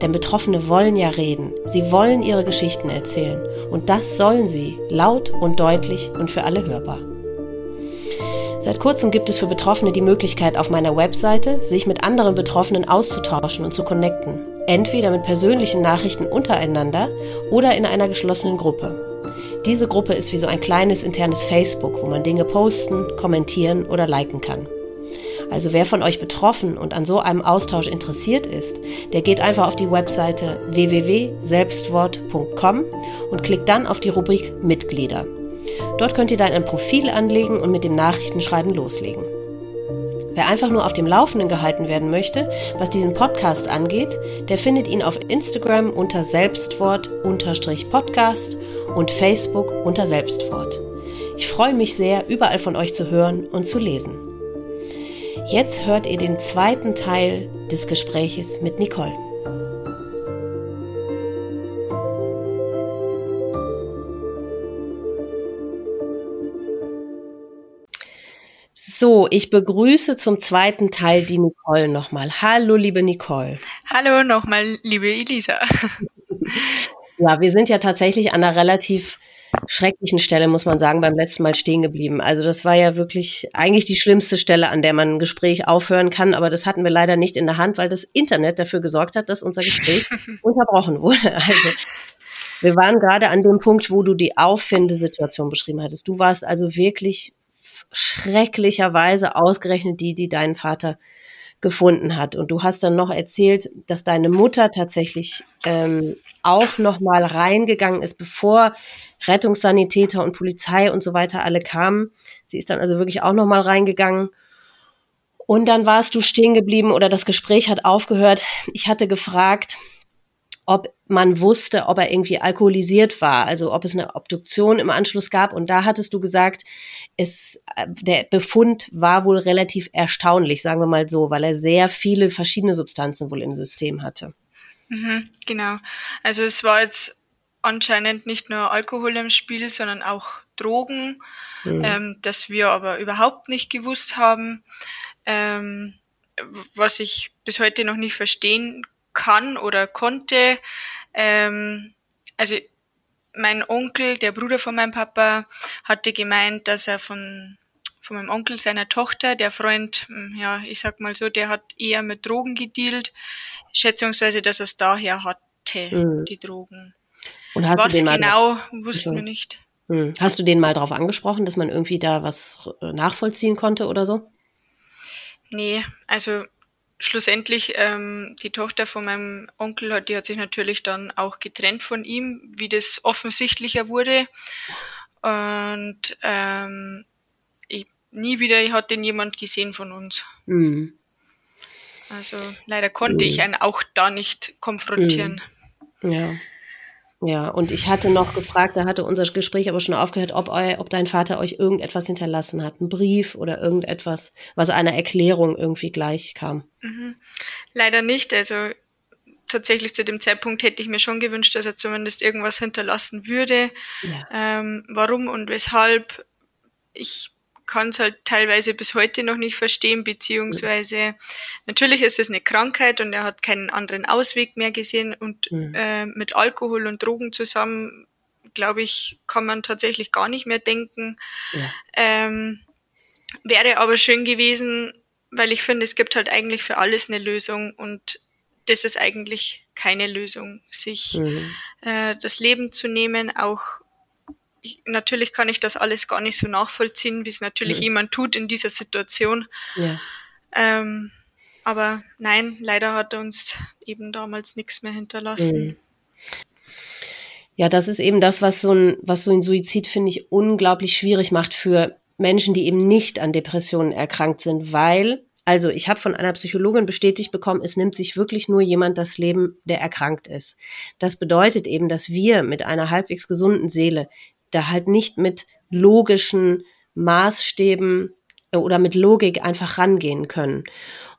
Denn Betroffene wollen ja reden, sie wollen ihre Geschichten erzählen und das sollen sie, laut und deutlich und für alle hörbar. Seit kurzem gibt es für Betroffene die Möglichkeit, auf meiner Webseite sich mit anderen Betroffenen auszutauschen und zu connecten. Entweder mit persönlichen Nachrichten untereinander oder in einer geschlossenen Gruppe. Diese Gruppe ist wie so ein kleines internes Facebook, wo man Dinge posten, kommentieren oder liken kann. Also wer von euch betroffen und an so einem Austausch interessiert ist, der geht einfach auf die Webseite www.selbstwort.com und klickt dann auf die Rubrik Mitglieder. Dort könnt ihr dann ein Profil anlegen und mit dem Nachrichtenschreiben loslegen. Wer einfach nur auf dem Laufenden gehalten werden möchte, was diesen Podcast angeht, der findet ihn auf Instagram unter Selbstwort-Podcast und Facebook unter Selbstwort. Ich freue mich sehr, überall von euch zu hören und zu lesen. Jetzt hört ihr den zweiten Teil des Gespräches mit Nicole. So, ich begrüße zum zweiten Teil die Nicole nochmal. Hallo, liebe Nicole. Hallo nochmal, liebe Elisa. Ja, wir sind ja tatsächlich an einer relativ schrecklichen Stelle, muss man sagen, beim letzten Mal stehen geblieben. Also das war ja wirklich eigentlich die schlimmste Stelle, an der man ein Gespräch aufhören kann, aber das hatten wir leider nicht in der Hand, weil das Internet dafür gesorgt hat, dass unser Gespräch unterbrochen wurde. Also wir waren gerade an dem Punkt, wo du die Auffindesituation beschrieben hattest. Du warst also wirklich schrecklicherweise ausgerechnet die, die deinen Vater gefunden hat. Und du hast dann noch erzählt, dass deine Mutter tatsächlich ähm, auch noch mal reingegangen ist, bevor Rettungssanitäter und Polizei und so weiter alle kamen. Sie ist dann also wirklich auch noch mal reingegangen. Und dann warst du stehen geblieben oder das Gespräch hat aufgehört. Ich hatte gefragt, ob man wusste, ob er irgendwie alkoholisiert war, also ob es eine Obduktion im Anschluss gab. Und da hattest du gesagt, es, äh, der Befund war wohl relativ erstaunlich, sagen wir mal so, weil er sehr viele verschiedene Substanzen wohl im System hatte. Mhm, genau. Also es war jetzt anscheinend nicht nur Alkohol im Spiel, sondern auch Drogen, mhm. ähm, das wir aber überhaupt nicht gewusst haben. Ähm, was ich bis heute noch nicht verstehen kann oder konnte. Ähm, also mein Onkel, der Bruder von meinem Papa, hatte gemeint, dass er von, von meinem Onkel, seiner Tochter, der Freund, hm, ja, ich sag mal so, der hat eher mit Drogen gedealt, schätzungsweise, dass er es daher hatte, mhm. die Drogen. Und hast was du den mal genau, wussten wir nicht. Mhm. Hast du den mal darauf angesprochen, dass man irgendwie da was äh, nachvollziehen konnte oder so? Nee, also schlussendlich ähm, die Tochter von meinem Onkel hat, die hat sich natürlich dann auch getrennt von ihm, wie das offensichtlicher wurde. Und ähm, nie wieder hat den jemand gesehen von uns. Mhm. Also leider konnte mhm. ich einen auch da nicht konfrontieren. Mhm. Ja. Ja, und ich hatte noch gefragt, da hatte unser Gespräch aber schon aufgehört, ob, eu, ob dein Vater euch irgendetwas hinterlassen hat, einen Brief oder irgendetwas, was einer Erklärung irgendwie gleich kam. Mhm. Leider nicht. Also tatsächlich zu dem Zeitpunkt hätte ich mir schon gewünscht, dass er zumindest irgendwas hinterlassen würde. Ja. Ähm, warum und weshalb? Ich kann es halt teilweise bis heute noch nicht verstehen, beziehungsweise natürlich ist es eine Krankheit und er hat keinen anderen Ausweg mehr gesehen und mhm. äh, mit Alkohol und Drogen zusammen, glaube ich, kann man tatsächlich gar nicht mehr denken. Ja. Ähm, wäre aber schön gewesen, weil ich finde, es gibt halt eigentlich für alles eine Lösung und das ist eigentlich keine Lösung, sich mhm. äh, das Leben zu nehmen, auch ich, natürlich kann ich das alles gar nicht so nachvollziehen, wie es natürlich mhm. jemand tut in dieser Situation. Ja. Ähm, aber nein, leider hat er uns eben damals nichts mehr hinterlassen. Mhm. Ja, das ist eben das, was so ein, was so ein Suizid, finde ich, unglaublich schwierig macht für Menschen, die eben nicht an Depressionen erkrankt sind, weil Also ich habe von einer Psychologin bestätigt bekommen, es nimmt sich wirklich nur jemand das Leben, der erkrankt ist. Das bedeutet eben, dass wir mit einer halbwegs gesunden Seele da halt nicht mit logischen Maßstäben äh, oder mit Logik einfach rangehen können.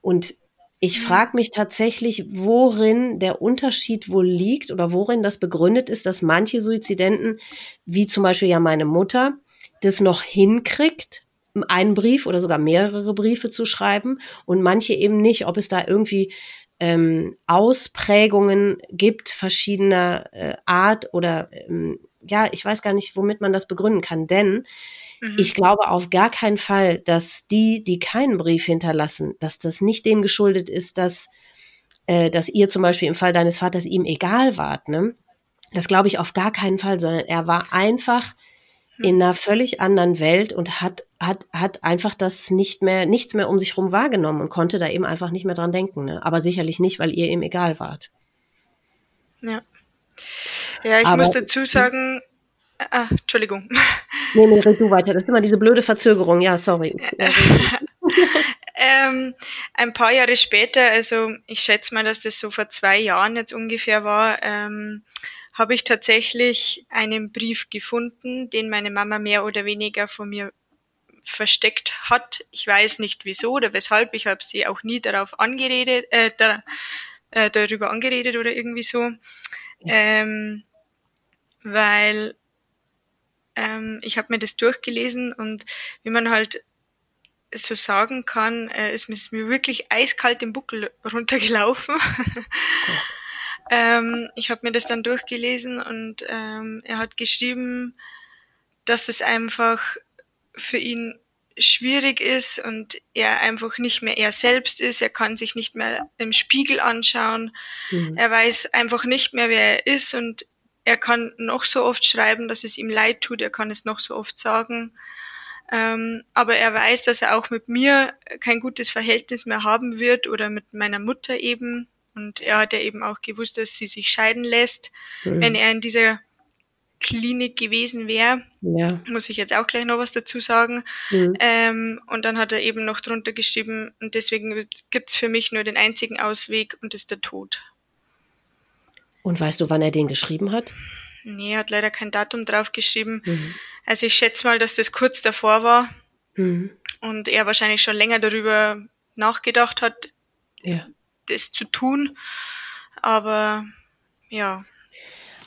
Und ich mhm. frage mich tatsächlich, worin der Unterschied wohl liegt oder worin das begründet ist, dass manche Suizidenten, wie zum Beispiel ja meine Mutter, das noch hinkriegt, einen Brief oder sogar mehrere Briefe zu schreiben und manche eben nicht, ob es da irgendwie ähm, Ausprägungen gibt verschiedener äh, Art oder ähm, ja, ich weiß gar nicht, womit man das begründen kann, denn Mhm. Ich glaube auf gar keinen Fall, dass die, die keinen Brief hinterlassen, dass das nicht dem geschuldet ist, dass, äh, dass ihr zum Beispiel im Fall deines Vaters ihm egal wart. Ne? Das glaube ich auf gar keinen Fall, sondern er war einfach mhm. in einer völlig anderen Welt und hat, hat, hat einfach das nicht mehr, nichts mehr um sich herum wahrgenommen und konnte da eben einfach nicht mehr dran denken. Ne? Aber sicherlich nicht, weil ihr ihm egal wart. Ja. Ja, ich Aber, muss dazu sagen, Ah, Entschuldigung. Nee, nee, red du weiter. Das ist immer diese blöde Verzögerung. Ja, sorry. ähm, ein paar Jahre später, also ich schätze mal, dass das so vor zwei Jahren jetzt ungefähr war, ähm, habe ich tatsächlich einen Brief gefunden, den meine Mama mehr oder weniger von mir versteckt hat. Ich weiß nicht wieso oder weshalb. Ich habe sie auch nie darauf angeredet, äh, da, äh, darüber angeredet oder irgendwie so. Ähm, weil ähm, ich habe mir das durchgelesen und wie man halt so sagen kann, äh, ist mir wirklich eiskalt den Buckel runtergelaufen. ähm, ich habe mir das dann durchgelesen und ähm, er hat geschrieben, dass es einfach für ihn schwierig ist und er einfach nicht mehr er selbst ist. Er kann sich nicht mehr im Spiegel anschauen. Mhm. Er weiß einfach nicht mehr, wer er ist und er kann noch so oft schreiben, dass es ihm leid tut, er kann es noch so oft sagen. Ähm, aber er weiß, dass er auch mit mir kein gutes Verhältnis mehr haben wird oder mit meiner Mutter eben. Und er hat ja eben auch gewusst, dass sie sich scheiden lässt, mhm. wenn er in dieser Klinik gewesen wäre. Ja. Muss ich jetzt auch gleich noch was dazu sagen. Mhm. Ähm, und dann hat er eben noch drunter geschrieben, und deswegen gibt's für mich nur den einzigen Ausweg und das ist der Tod. Und weißt du, wann er den geschrieben hat? Nee, er hat leider kein Datum drauf geschrieben. Mhm. Also ich schätze mal, dass das kurz davor war mhm. und er wahrscheinlich schon länger darüber nachgedacht hat, ja. das zu tun. Aber ja.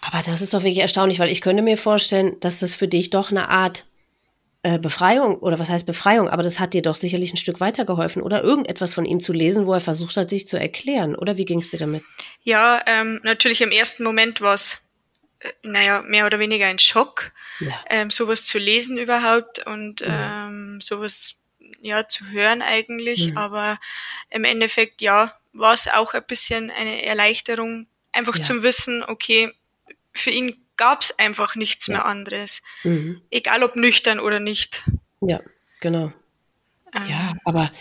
Aber das ist doch wirklich erstaunlich, weil ich könnte mir vorstellen, dass das für dich doch eine Art äh, Befreiung, oder was heißt Befreiung, aber das hat dir doch sicherlich ein Stück weitergeholfen, oder irgendetwas von ihm zu lesen, wo er versucht hat, sich zu erklären, oder wie ging es dir damit? Ja, ähm, natürlich im ersten Moment war es, äh, naja, mehr oder weniger ein Schock, ja. ähm, sowas zu lesen überhaupt und ja. ähm, sowas ja zu hören eigentlich, mhm. aber im Endeffekt ja war es auch ein bisschen eine Erleichterung, einfach ja. zum Wissen, okay, für ihn gab es einfach nichts ja. mehr anderes. Mhm. Egal ob nüchtern oder nicht. Ja, genau. Ähm. Ja, aber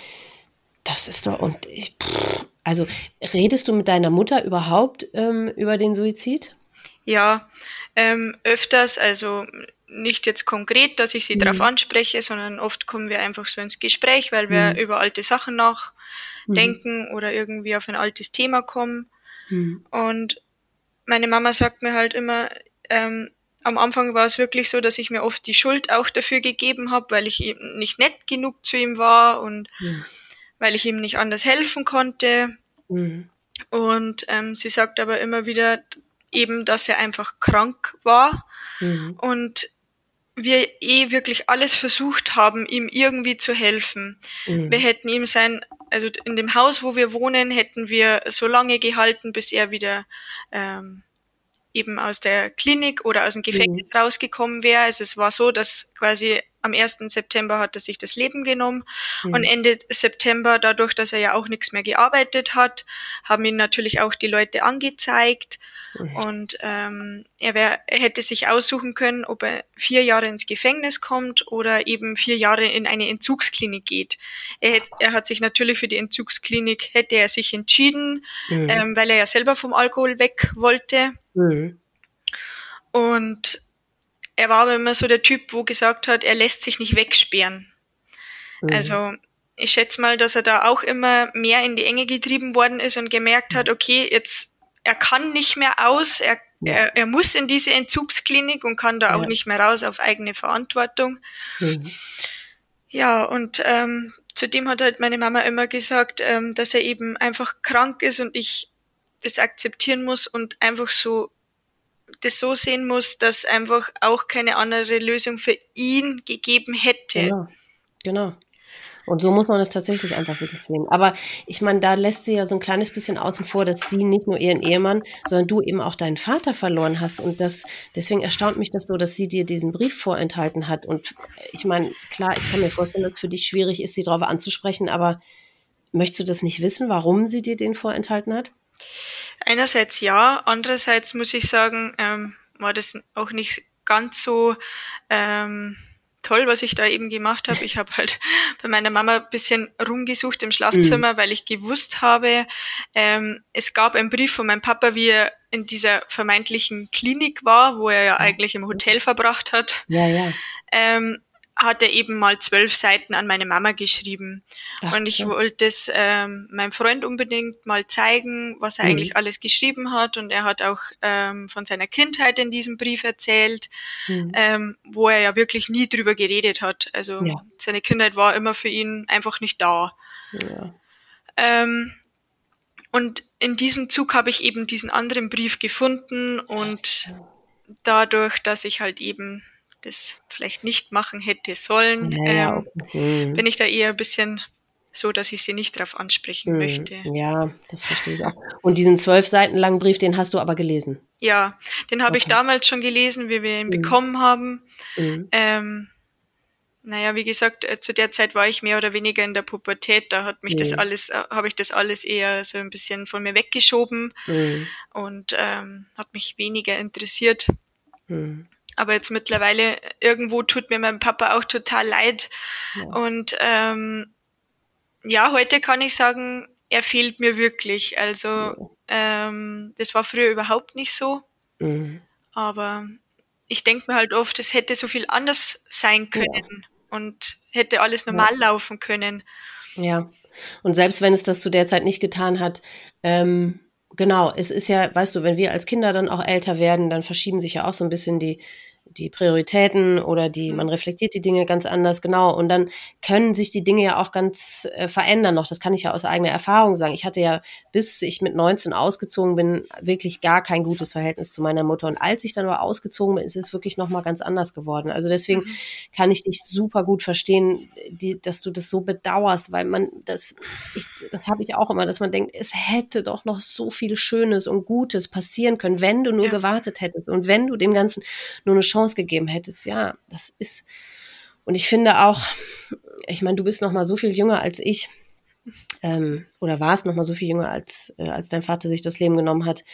das ist doch, und ich, pff, also redest du mit deiner Mutter überhaupt ähm, über den Suizid? Ja, ähm, öfters, also nicht jetzt konkret, dass ich sie mhm. darauf anspreche, sondern oft kommen wir einfach so ins Gespräch, weil wir mhm. über alte Sachen nachdenken mhm. oder irgendwie auf ein altes Thema kommen. Mhm. Und meine Mama sagt mir halt immer, ähm, am Anfang war es wirklich so, dass ich mir oft die Schuld auch dafür gegeben habe, weil ich eben nicht nett genug zu ihm war und mhm. weil ich ihm nicht anders helfen konnte. Mhm. Und ähm, sie sagt aber immer wieder eben, dass er einfach krank war mhm. und wir eh wirklich alles versucht haben, ihm irgendwie zu helfen. Mhm. Wir hätten ihm sein, also in dem Haus, wo wir wohnen, hätten wir so lange gehalten, bis er wieder ähm, eben aus der Klinik oder aus dem Gefängnis mhm. rausgekommen wäre. Also es war so, dass quasi am 1. September hat er sich das Leben genommen mhm. und Ende September, dadurch, dass er ja auch nichts mehr gearbeitet hat, haben ihn natürlich auch die Leute angezeigt mhm. und ähm, er, wär, er hätte sich aussuchen können, ob er vier Jahre ins Gefängnis kommt oder eben vier Jahre in eine Entzugsklinik geht. Er, hätt, er hat sich natürlich für die Entzugsklinik, hätte er sich entschieden, mhm. ähm, weil er ja selber vom Alkohol weg wollte. Mhm. Und er war aber immer so der Typ, wo gesagt hat, er lässt sich nicht wegsperren. Mhm. Also ich schätze mal, dass er da auch immer mehr in die Enge getrieben worden ist und gemerkt hat, okay, jetzt er kann nicht mehr aus, er, ja. er, er muss in diese Entzugsklinik und kann da ja. auch nicht mehr raus auf eigene Verantwortung. Mhm. Ja, und ähm, zudem hat halt meine Mama immer gesagt, ähm, dass er eben einfach krank ist und ich das akzeptieren muss und einfach so das so sehen muss, dass einfach auch keine andere Lösung für ihn gegeben hätte. Genau. Genau. Und so muss man es tatsächlich einfach wirklich sehen. Aber ich meine, da lässt sie ja so ein kleines bisschen außen vor, dass sie nicht nur ihren Ehemann, sondern du eben auch deinen Vater verloren hast. Und das, deswegen erstaunt mich das so, dass sie dir diesen Brief vorenthalten hat. Und ich meine, klar, ich kann mir vorstellen, dass es für dich schwierig ist, sie darauf anzusprechen, aber möchtest du das nicht wissen, warum sie dir den vorenthalten hat? Einerseits ja, andererseits muss ich sagen, ähm, war das auch nicht ganz so ähm, toll, was ich da eben gemacht habe. Ich habe halt bei meiner Mama ein bisschen rumgesucht im Schlafzimmer, mhm. weil ich gewusst habe, ähm, es gab einen Brief von meinem Papa, wie er in dieser vermeintlichen Klinik war, wo er ja eigentlich im Hotel verbracht hat. Ja, ja. Ähm, hat er eben mal zwölf Seiten an meine Mama geschrieben. Ach, und ich ja. wollte es ähm, meinem Freund unbedingt mal zeigen, was er mhm. eigentlich alles geschrieben hat. Und er hat auch ähm, von seiner Kindheit in diesem Brief erzählt, mhm. ähm, wo er ja wirklich nie drüber geredet hat. Also ja. seine Kindheit war immer für ihn einfach nicht da. Ja. Ähm, und in diesem Zug habe ich eben diesen anderen Brief gefunden und dadurch, dass ich halt eben das vielleicht nicht machen hätte sollen, ja, ähm, mhm. bin ich da eher ein bisschen so, dass ich sie nicht darauf ansprechen mhm. möchte. Ja, das verstehe ich auch. Und diesen zwölf Seiten langen Brief, den hast du aber gelesen? Ja, den habe okay. ich damals schon gelesen, wie wir ihn mhm. bekommen haben. Mhm. Ähm, naja, wie gesagt, äh, zu der Zeit war ich mehr oder weniger in der Pubertät. Da hat mich das mhm. alles, äh, habe ich das alles eher so ein bisschen von mir weggeschoben mhm. und ähm, hat mich weniger interessiert. Mhm. Aber jetzt mittlerweile irgendwo tut mir mein Papa auch total leid. Ja. Und ähm, ja, heute kann ich sagen, er fehlt mir wirklich. Also ja. ähm, das war früher überhaupt nicht so. Mhm. Aber ich denke mir halt oft, es hätte so viel anders sein können ja. und hätte alles normal laufen können. Ja. Und selbst wenn es das zu der Zeit nicht getan hat, ähm, genau, es ist ja, weißt du, wenn wir als Kinder dann auch älter werden, dann verschieben sich ja auch so ein bisschen die, die Prioritäten oder die, mhm. man reflektiert die Dinge ganz anders, genau. Und dann können sich die Dinge ja auch ganz äh, verändern noch. Das kann ich ja aus eigener Erfahrung sagen. Ich hatte ja, bis ich mit 19 ausgezogen bin, wirklich gar kein gutes Verhältnis zu meiner Mutter. Und als ich dann aber ausgezogen bin, ist es wirklich nochmal ganz anders geworden. Also deswegen mhm. kann ich dich super gut verstehen, die, dass du das so bedauerst, weil man das, ich, das habe ich auch immer, dass man denkt, es hätte doch noch so viel Schönes und Gutes passieren können, wenn du nur ja. gewartet hättest und wenn du dem Ganzen nur eine Chance gegeben hättest. Ja, das ist. Und ich finde auch, ich meine, du bist noch mal so viel jünger als ich. Ähm, oder warst noch mal so viel jünger, als, äh, als dein Vater sich das Leben genommen hat,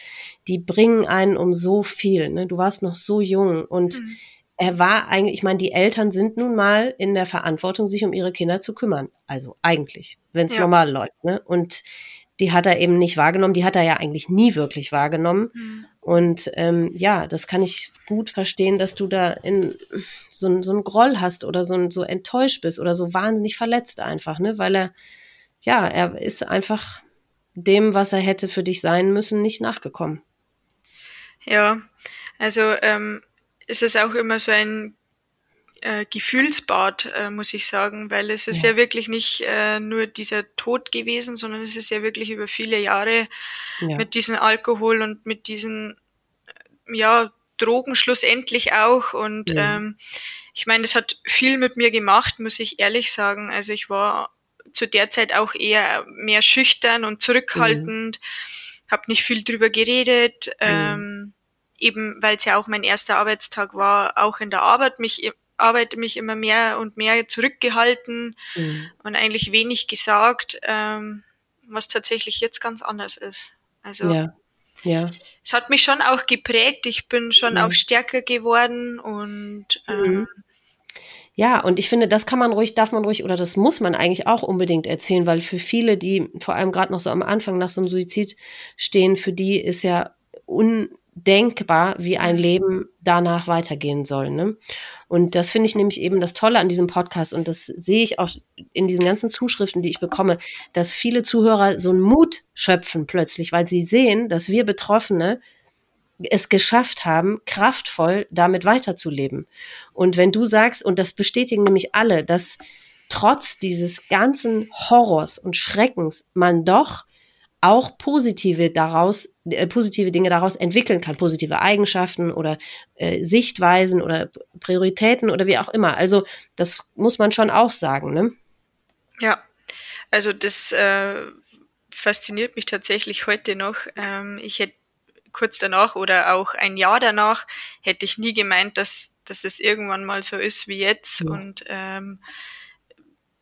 die bringen einen um so viel. Ne? Du warst noch so jung und mhm. er war eigentlich, ich meine, die Eltern sind nun mal in der Verantwortung, sich um ihre Kinder zu kümmern. Also eigentlich, wenn es ja. normal läuft. Ne? Und die hat er eben nicht wahrgenommen, die hat er ja eigentlich nie wirklich wahrgenommen. Mhm. Und ähm, ja, das kann ich gut verstehen, dass du da in so, so einen Groll hast oder so, so enttäuscht bist oder so wahnsinnig verletzt einfach, ne? Weil er, ja, er ist einfach dem, was er hätte für dich sein müssen, nicht nachgekommen. Ja, also ähm, es ist auch immer so ein äh, Gefühlsbad, äh, muss ich sagen, weil es ist ja, ja wirklich nicht äh, nur dieser Tod gewesen, sondern es ist ja wirklich über viele Jahre ja. mit diesem Alkohol und mit diesen äh, ja, Drogen schlussendlich auch. Und ja. ähm, ich meine, das hat viel mit mir gemacht, muss ich ehrlich sagen. Also ich war zu der Zeit auch eher mehr schüchtern und zurückhaltend, mhm. habe nicht viel drüber geredet. Mhm. Ähm, eben weil es ja auch mein erster Arbeitstag war, auch in der Arbeit mich Arbeit mich immer mehr und mehr zurückgehalten mhm. und eigentlich wenig gesagt, ähm, was tatsächlich jetzt ganz anders ist. Also ja. Ja. es hat mich schon auch geprägt. Ich bin schon mhm. auch stärker geworden und ähm, mhm. ja, und ich finde, das kann man ruhig, darf man ruhig oder das muss man eigentlich auch unbedingt erzählen, weil für viele, die vor allem gerade noch so am Anfang nach so einem Suizid stehen, für die ist ja un, denkbar, wie ein Leben danach weitergehen soll. Ne? Und das finde ich nämlich eben das Tolle an diesem Podcast und das sehe ich auch in diesen ganzen Zuschriften, die ich bekomme, dass viele Zuhörer so einen Mut schöpfen plötzlich, weil sie sehen, dass wir Betroffene es geschafft haben, kraftvoll damit weiterzuleben. Und wenn du sagst, und das bestätigen nämlich alle, dass trotz dieses ganzen Horrors und Schreckens man doch auch positive daraus, äh, positive Dinge daraus entwickeln kann, positive Eigenschaften oder äh, Sichtweisen oder Prioritäten oder wie auch immer. Also das muss man schon auch sagen, ne? Ja, also das äh, fasziniert mich tatsächlich heute noch. Ähm, ich hätte kurz danach oder auch ein Jahr danach hätte ich nie gemeint, dass, dass das irgendwann mal so ist wie jetzt. Ja. Und ähm,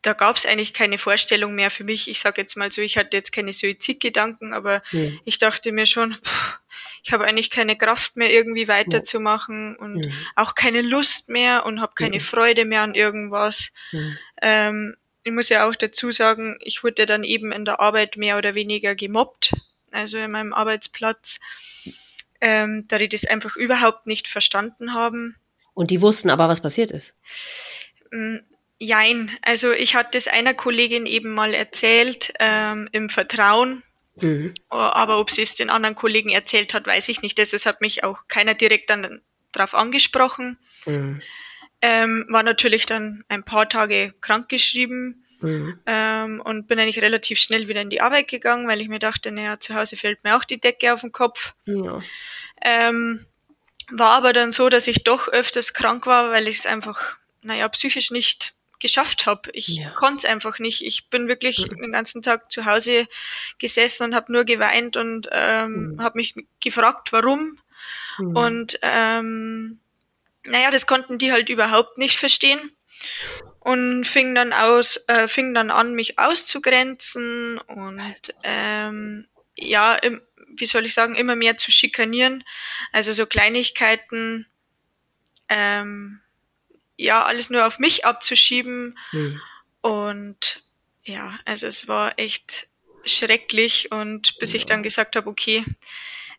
da gab es eigentlich keine Vorstellung mehr für mich. Ich sage jetzt mal so, ich hatte jetzt keine Suizidgedanken, aber ja. ich dachte mir schon, pff, ich habe eigentlich keine Kraft mehr, irgendwie weiterzumachen ja. und ja. auch keine Lust mehr und habe keine Freude mehr an irgendwas. Ähm, ich muss ja auch dazu sagen, ich wurde dann eben in der Arbeit mehr oder weniger gemobbt, also in meinem Arbeitsplatz, ähm, da die das einfach überhaupt nicht verstanden haben. Und die wussten aber, was passiert ist. Jein, also ich hatte es einer Kollegin eben mal erzählt, ähm, im Vertrauen. Mhm. Aber ob sie es den anderen Kollegen erzählt hat, weiß ich nicht. Das hat mich auch keiner direkt dann drauf angesprochen. Mhm. Ähm, war natürlich dann ein paar Tage krankgeschrieben mhm. ähm, und bin eigentlich relativ schnell wieder in die Arbeit gegangen, weil ich mir dachte, naja, zu Hause fällt mir auch die Decke auf den Kopf. Ja. Ähm, war aber dann so, dass ich doch öfters krank war, weil ich es einfach, naja, psychisch nicht geschafft habe. Ich ja. konnte es einfach nicht. Ich bin wirklich mhm. den ganzen Tag zu Hause gesessen und habe nur geweint und ähm, mhm. habe mich gefragt, warum. Mhm. Und ähm, naja, das konnten die halt überhaupt nicht verstehen und fing dann aus, äh, fing dann an, mich auszugrenzen und ähm, ja, im, wie soll ich sagen, immer mehr zu schikanieren. Also so Kleinigkeiten, ähm, ja, alles nur auf mich abzuschieben. Mhm. Und ja, also es war echt schrecklich und bis ja. ich dann gesagt habe, okay,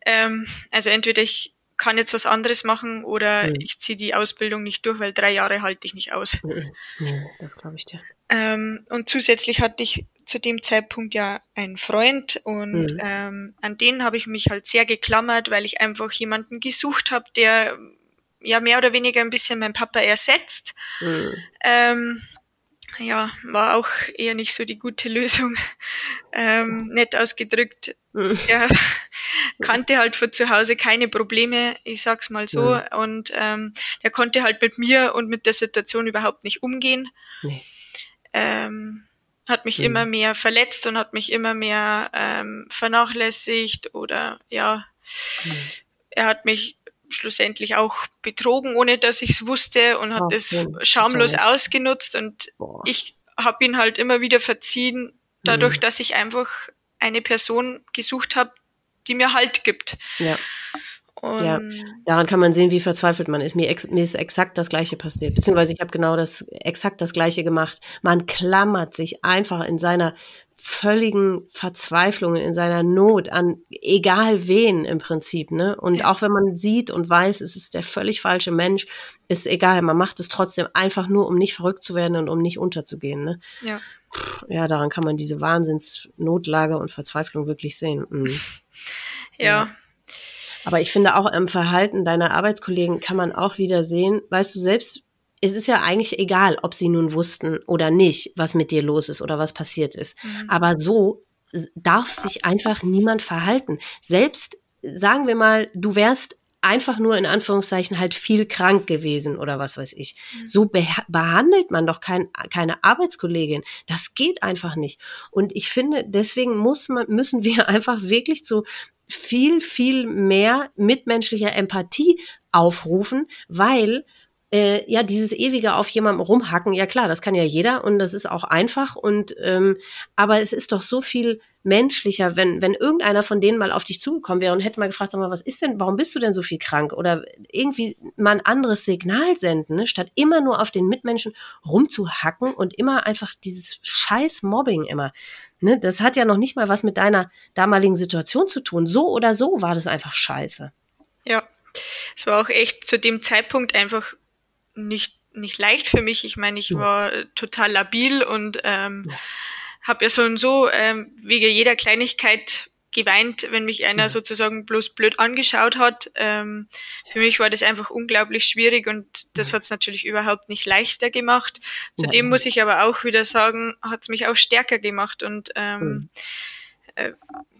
ähm, also entweder ich kann jetzt was anderes machen oder mhm. ich ziehe die Ausbildung nicht durch, weil drei Jahre halte ich nicht aus. Mhm. das glaube ich dir. Ähm, und zusätzlich hatte ich zu dem Zeitpunkt ja einen Freund und mhm. ähm, an den habe ich mich halt sehr geklammert, weil ich einfach jemanden gesucht habe, der ja mehr oder weniger ein bisschen mein Papa ersetzt. Mhm. Ähm, ja, war auch eher nicht so die gute Lösung. Ähm, nett ausgedrückt. Mhm. Er kannte halt von zu Hause keine Probleme, ich sag's mal so. Mhm. Und ähm, er konnte halt mit mir und mit der Situation überhaupt nicht umgehen. Nee. Ähm, hat mich mhm. immer mehr verletzt und hat mich immer mehr ähm, vernachlässigt oder ja, mhm. er hat mich schlussendlich auch betrogen, ohne dass ich es wusste und hat es schamlos sorry. ausgenutzt und Boah. ich habe ihn halt immer wieder verziehen, dadurch, mhm. dass ich einfach eine Person gesucht habe, die mir Halt gibt. Ja. Und ja, daran kann man sehen, wie verzweifelt man ist. Mir, ex mir ist exakt das Gleiche passiert. Beziehungsweise ich habe genau das, exakt das Gleiche gemacht. Man klammert sich einfach in seiner völligen Verzweiflung, in seiner Not an egal wen im Prinzip, ne? Und auch wenn man sieht und weiß, es ist der völlig falsche Mensch, ist egal, man macht es trotzdem einfach nur, um nicht verrückt zu werden und um nicht unterzugehen, ne? Ja. Ja, daran kann man diese Wahnsinnsnotlage und Verzweiflung wirklich sehen. Mhm. ja. ja. Aber ich finde auch im Verhalten deiner Arbeitskollegen kann man auch wieder sehen, weißt du selbst, es ist ja eigentlich egal, ob sie nun wussten oder nicht, was mit dir los ist oder was passiert ist. Mhm. Aber so darf sich einfach niemand verhalten. Selbst, sagen wir mal, du wärst einfach nur in Anführungszeichen halt viel krank gewesen oder was weiß ich. Mhm. So be behandelt man doch kein, keine Arbeitskollegin. Das geht einfach nicht. Und ich finde, deswegen muss man, müssen wir einfach wirklich zu viel, viel mehr mitmenschlicher Empathie aufrufen, weil äh, ja, dieses ewige auf jemandem rumhacken, ja klar, das kann ja jeder und das ist auch einfach und ähm, aber es ist doch so viel menschlicher, wenn, wenn irgendeiner von denen mal auf dich zugekommen wäre und hätte mal gefragt, sag mal, was ist denn, warum bist du denn so viel krank? Oder irgendwie mal ein anderes Signal senden, ne? statt immer nur auf den Mitmenschen rumzuhacken und immer einfach dieses scheiß Mobbing immer. Ne? Das hat ja noch nicht mal was mit deiner damaligen Situation zu tun. So oder so war das einfach scheiße. Ja, es war auch echt zu dem Zeitpunkt einfach nicht, nicht leicht für mich. Ich meine, ich war total labil und ähm, ja. habe ja so und so ähm, wegen jeder Kleinigkeit geweint, wenn mich einer sozusagen bloß blöd angeschaut hat. Ähm, für mich war das einfach unglaublich schwierig und das hat es natürlich überhaupt nicht leichter gemacht. Zudem muss ich aber auch wieder sagen, hat es mich auch stärker gemacht und ähm, äh,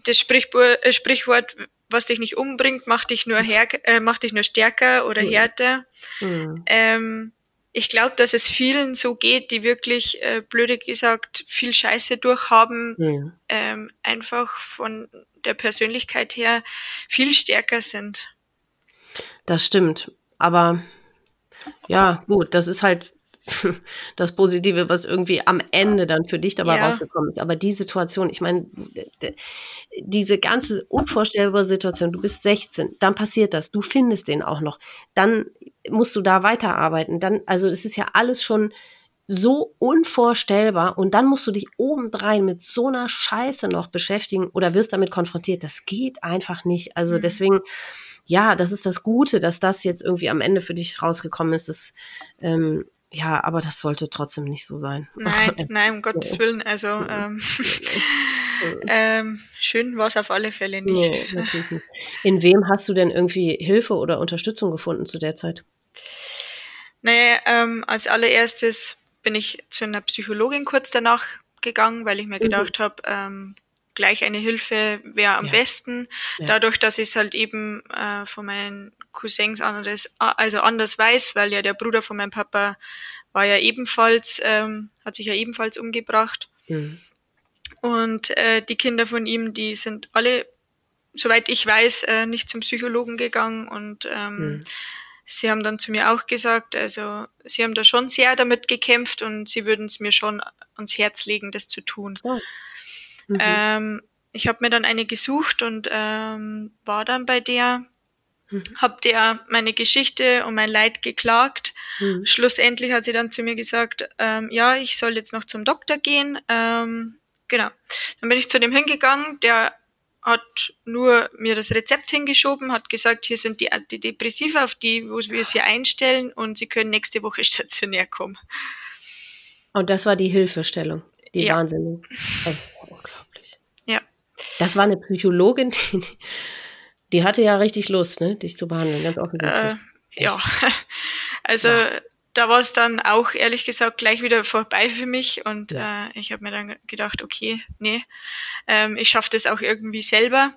das Sprichwort, äh, Sprichwort, was dich nicht umbringt, macht dich nur, her, äh, macht dich nur stärker oder härter. Mhm. Ähm, ich glaube, dass es vielen so geht, die wirklich, äh, blöde gesagt, viel Scheiße durchhaben, ja. ähm, einfach von der Persönlichkeit her viel stärker sind. Das stimmt. Aber ja, gut, das ist halt das Positive, was irgendwie am Ende dann für dich dabei ja. rausgekommen ist. Aber die Situation, ich meine, diese ganze unvorstellbare Situation, du bist 16, dann passiert das, du findest den auch noch, dann musst du da weiterarbeiten, dann, also das ist ja alles schon so unvorstellbar und dann musst du dich obendrein mit so einer Scheiße noch beschäftigen oder wirst damit konfrontiert. Das geht einfach nicht. Also mhm. deswegen, ja, das ist das Gute, dass das jetzt irgendwie am Ende für dich rausgekommen ist. Das, ähm, ja, aber das sollte trotzdem nicht so sein. Nein, nein, um Gottes Willen. Also ähm, ähm, schön war es auf alle Fälle nicht. Nee, nicht. In wem hast du denn irgendwie Hilfe oder Unterstützung gefunden zu der Zeit? Naja, ähm, als allererstes bin ich zu einer Psychologin kurz danach gegangen, weil ich mir mhm. gedacht habe, ähm, gleich eine Hilfe wäre am ja. besten. Ja. Dadurch, dass ich es halt eben äh, von meinen Cousins anderes, also anders weiß, weil ja der Bruder von meinem Papa war ja ebenfalls, ähm, hat sich ja ebenfalls umgebracht. Mhm. Und äh, die Kinder von ihm, die sind alle, soweit ich weiß, äh, nicht zum Psychologen gegangen und ähm, mhm. sie haben dann zu mir auch gesagt, also sie haben da schon sehr damit gekämpft und sie würden es mir schon ans Herz legen, das zu tun. Oh. Mhm. Ähm, ich habe mir dann eine gesucht und ähm, war dann bei der Mhm. Hab der meine Geschichte und mein Leid geklagt. Mhm. Schlussendlich hat sie dann zu mir gesagt, ähm, ja, ich soll jetzt noch zum Doktor gehen. Ähm, genau. Dann bin ich zu dem hingegangen, der hat nur mir das Rezept hingeschoben, hat gesagt, hier sind die Antidepressiva, auf die, wo wir sie einstellen und sie können nächste Woche stationär kommen. Und das war die Hilfestellung, die ja. Wahnsinn. Oh, unglaublich. Ja. Das war eine Psychologin, die, die hatte ja richtig Lust, ne, dich zu behandeln, ganz offensichtlich. Äh, ja, also ja. da war es dann auch ehrlich gesagt gleich wieder vorbei für mich und ja. äh, ich habe mir dann gedacht, okay, nee, ähm, ich schaffe das auch irgendwie selber.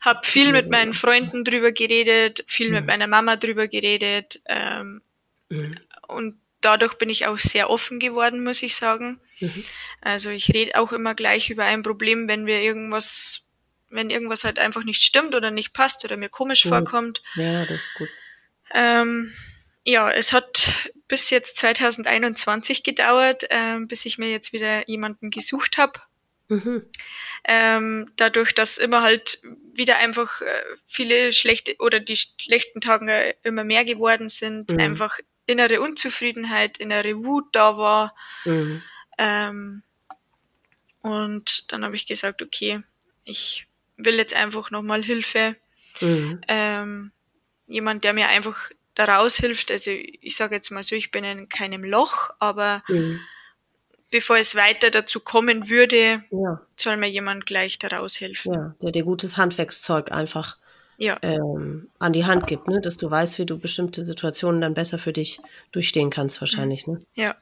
Hab viel mit meinen Freunden drüber geredet, viel mhm. mit meiner Mama drüber geredet ähm, mhm. und dadurch bin ich auch sehr offen geworden, muss ich sagen. Mhm. Also ich rede auch immer gleich über ein Problem, wenn wir irgendwas wenn irgendwas halt einfach nicht stimmt oder nicht passt oder mir komisch ja. vorkommt. Ja, das ist gut. Ähm, ja, es hat bis jetzt 2021 gedauert, ähm, bis ich mir jetzt wieder jemanden gesucht habe. Mhm. Ähm, dadurch, dass immer halt wieder einfach äh, viele schlechte oder die schlechten Tage immer mehr geworden sind, mhm. einfach innere Unzufriedenheit, innere Wut da war. Mhm. Ähm, und dann habe ich gesagt, okay, ich will jetzt einfach nochmal Hilfe. Mhm. Ähm, jemand, der mir einfach daraus hilft. Also ich sage jetzt mal so, ich bin in keinem Loch, aber mhm. bevor es weiter dazu kommen würde, ja. soll mir jemand gleich daraus helfen. Ja, der dir gutes Handwerkszeug einfach ja. ähm, an die Hand gibt, ne? dass du weißt, wie du bestimmte Situationen dann besser für dich durchstehen kannst, wahrscheinlich. Ne? Ja.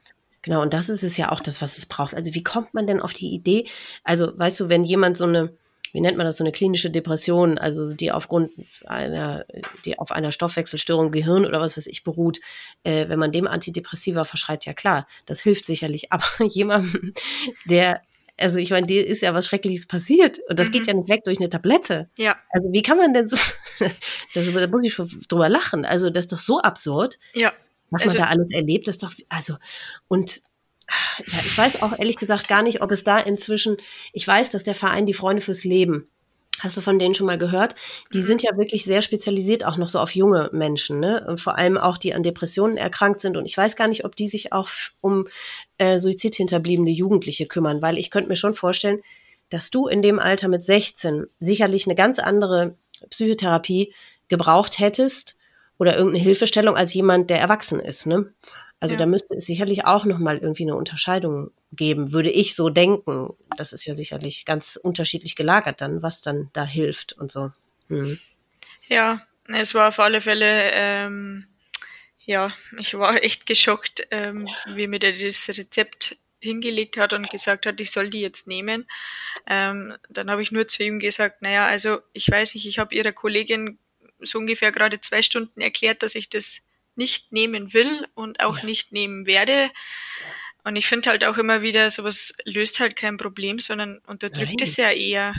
Genau, und das ist es ja auch das, was es braucht. Also wie kommt man denn auf die Idee? Also, weißt du, wenn jemand so eine wie nennt man das, so eine klinische Depression, also die aufgrund einer, die auf einer Stoffwechselstörung Gehirn oder was weiß ich beruht, äh, wenn man dem Antidepressiva verschreibt, ja klar, das hilft sicherlich, aber jemandem, der also ich meine, dir ist ja was Schreckliches passiert und das mhm. geht ja nicht weg durch eine Tablette. Ja. Also wie kann man denn so, das, da muss ich schon drüber lachen. Also das ist doch so absurd. Ja. Was also, man da alles erlebt, ist doch, also und ja, ich weiß auch ehrlich gesagt gar nicht, ob es da inzwischen, ich weiß, dass der Verein die Freunde fürs Leben, hast du von denen schon mal gehört? Die mhm. sind ja wirklich sehr spezialisiert auch noch so auf junge Menschen, ne? Und vor allem auch, die an Depressionen erkrankt sind. Und ich weiß gar nicht, ob die sich auch um äh, suizidhinterbliebene Jugendliche kümmern, weil ich könnte mir schon vorstellen, dass du in dem Alter mit 16 sicherlich eine ganz andere Psychotherapie gebraucht hättest oder irgendeine Hilfestellung als jemand, der erwachsen ist. Ne? Also ja. da müsste es sicherlich auch nochmal irgendwie eine Unterscheidung geben, würde ich so denken. Das ist ja sicherlich ganz unterschiedlich gelagert dann, was dann da hilft und so. Hm. Ja, es war auf alle Fälle, ähm, ja, ich war echt geschockt, ähm, wie mir der das Rezept hingelegt hat und gesagt hat, ich soll die jetzt nehmen. Ähm, dann habe ich nur zu ihm gesagt, naja, also ich weiß nicht, ich habe ihrer Kollegin so ungefähr gerade zwei Stunden erklärt, dass ich das nicht nehmen will und auch ja. nicht nehmen werde. Und ich finde halt auch immer wieder, sowas löst halt kein Problem, sondern unterdrückt Nein. es ja eher.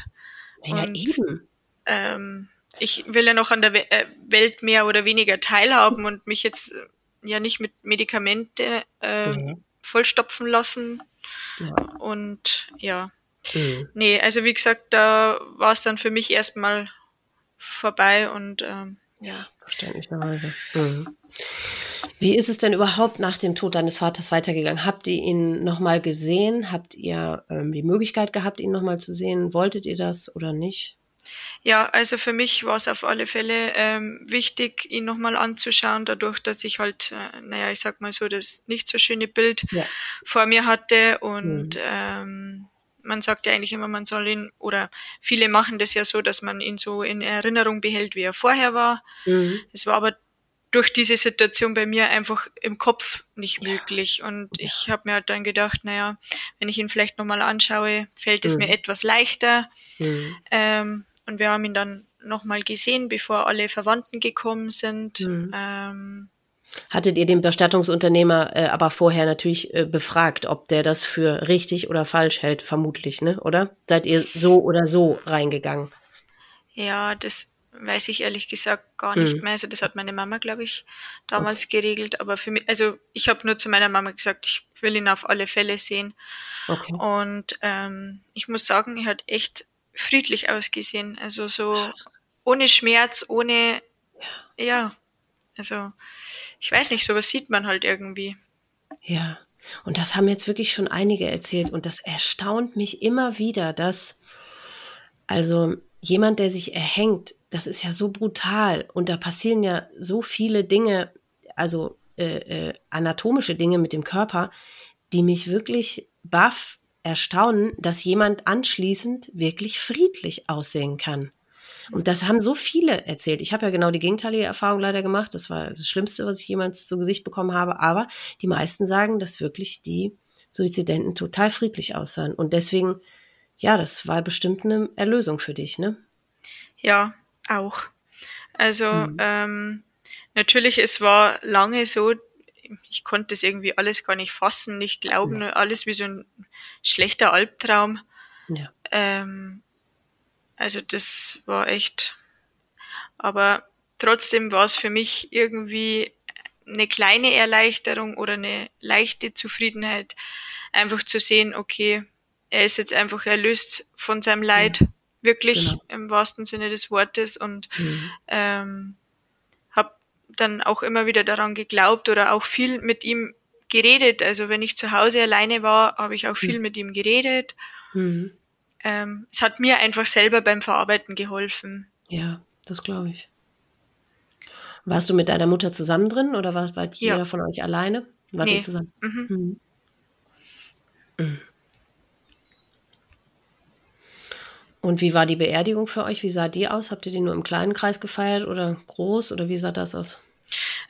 Ja, und, eben. Ähm, ich will ja noch an der äh, Welt mehr oder weniger teilhaben und mich jetzt äh, ja nicht mit Medikamente äh, mhm. vollstopfen lassen. Ja. Und ja. Mhm. Nee, also wie gesagt, da war es dann für mich erstmal vorbei und ähm, ja. Verständlicherweise. Mhm. Wie ist es denn überhaupt nach dem Tod deines Vaters weitergegangen? Habt ihr ihn nochmal gesehen? Habt ihr ähm, die Möglichkeit gehabt, ihn nochmal zu sehen? Wolltet ihr das oder nicht? Ja, also für mich war es auf alle Fälle ähm, wichtig, ihn nochmal anzuschauen, dadurch, dass ich halt, äh, naja, ich sag mal so, das nicht so schöne Bild ja. vor mir hatte und mhm. ähm, man sagt ja eigentlich immer, man soll ihn, oder viele machen das ja so, dass man ihn so in Erinnerung behält, wie er vorher war. Mhm. Es war aber durch diese Situation bei mir einfach im Kopf nicht möglich. Und ja. ich habe mir halt dann gedacht, naja, wenn ich ihn vielleicht nochmal anschaue, fällt es mhm. mir etwas leichter. Mhm. Ähm, und wir haben ihn dann nochmal gesehen, bevor alle Verwandten gekommen sind. Mhm. Ähm, Hattet ihr den Bestattungsunternehmer äh, aber vorher natürlich äh, befragt, ob der das für richtig oder falsch hält, vermutlich, ne? Oder? Seid ihr so oder so reingegangen? Ja, das weiß ich ehrlich gesagt gar nicht mhm. mehr. Also das hat meine Mama, glaube ich, damals okay. geregelt. Aber für mich, also ich habe nur zu meiner Mama gesagt, ich will ihn auf alle Fälle sehen. Okay. Und ähm, ich muss sagen, er hat echt friedlich ausgesehen. Also so ohne Schmerz, ohne ja, also ich weiß nicht, sowas sieht man halt irgendwie. Ja, und das haben jetzt wirklich schon einige erzählt und das erstaunt mich immer wieder, dass also jemand, der sich erhängt, das ist ja so brutal und da passieren ja so viele Dinge, also äh, äh, anatomische Dinge mit dem Körper, die mich wirklich baff erstaunen, dass jemand anschließend wirklich friedlich aussehen kann. Und das haben so viele erzählt. Ich habe ja genau die gegenteilige Erfahrung leider gemacht. Das war das Schlimmste, was ich jemals zu Gesicht bekommen habe. Aber die meisten sagen, dass wirklich die Suizidenten total friedlich aussahen. Und deswegen, ja, das war bestimmt eine Erlösung für dich, ne? Ja, auch. Also hm. ähm, natürlich, es war lange so, ich konnte das irgendwie alles gar nicht fassen, nicht glauben, ja. alles wie so ein schlechter Albtraum. Ja. Ähm, also das war echt. Aber trotzdem war es für mich irgendwie eine kleine Erleichterung oder eine leichte Zufriedenheit, einfach zu sehen, okay, er ist jetzt einfach erlöst von seinem Leid, ja, wirklich genau. im wahrsten Sinne des Wortes und mhm. ähm, habe dann auch immer wieder daran geglaubt oder auch viel mit ihm geredet. Also wenn ich zu Hause alleine war, habe ich auch viel mhm. mit ihm geredet. Mhm ähm, es hat mir einfach selber beim Verarbeiten geholfen. Ja, das glaube ich. Warst du mit deiner Mutter zusammen drin oder war, war jeder ja. von euch alleine? Wart nee. ihr zusammen? Mhm. Mhm. mhm. Und wie war die Beerdigung für euch? Wie sah die aus? Habt ihr die nur im kleinen Kreis gefeiert oder groß oder wie sah das aus?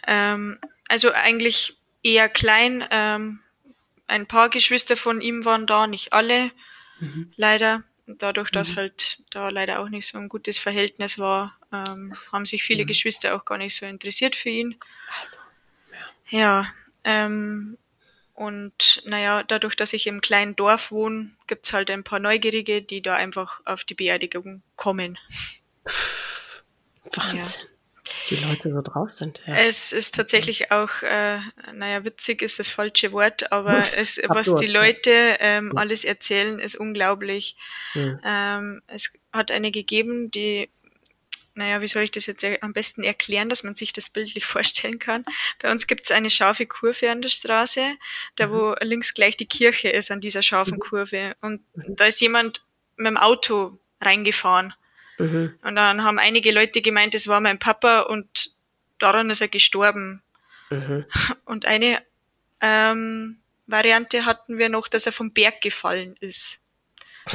Ähm, also eigentlich eher klein. Ähm, ein paar Geschwister von ihm waren da, nicht alle. Mhm. Leider. Dadurch, dass mhm. halt da leider auch nicht so ein gutes Verhältnis war, ähm, haben sich viele mhm. Geschwister auch gar nicht so interessiert für ihn. Also, ja. ja ähm, und naja, dadurch, dass ich im kleinen Dorf wohne, gibt's halt ein paar Neugierige, die da einfach auf die Beerdigung kommen. Wahnsinn. Ja die Leute so drauf sind. Ja. Es ist tatsächlich auch, äh, naja, witzig ist das falsche Wort, aber es, was die Leute ähm, alles erzählen, ist unglaublich. Ja. Ähm, es hat eine gegeben, die naja, wie soll ich das jetzt am besten erklären, dass man sich das bildlich vorstellen kann? Bei uns gibt es eine scharfe Kurve an der Straße, da mhm. wo links gleich die Kirche ist an dieser scharfen mhm. Kurve. Und mhm. da ist jemand mit dem Auto reingefahren Mhm. Und dann haben einige Leute gemeint, es war mein Papa und daran ist er gestorben. Mhm. Und eine ähm, Variante hatten wir noch, dass er vom Berg gefallen ist.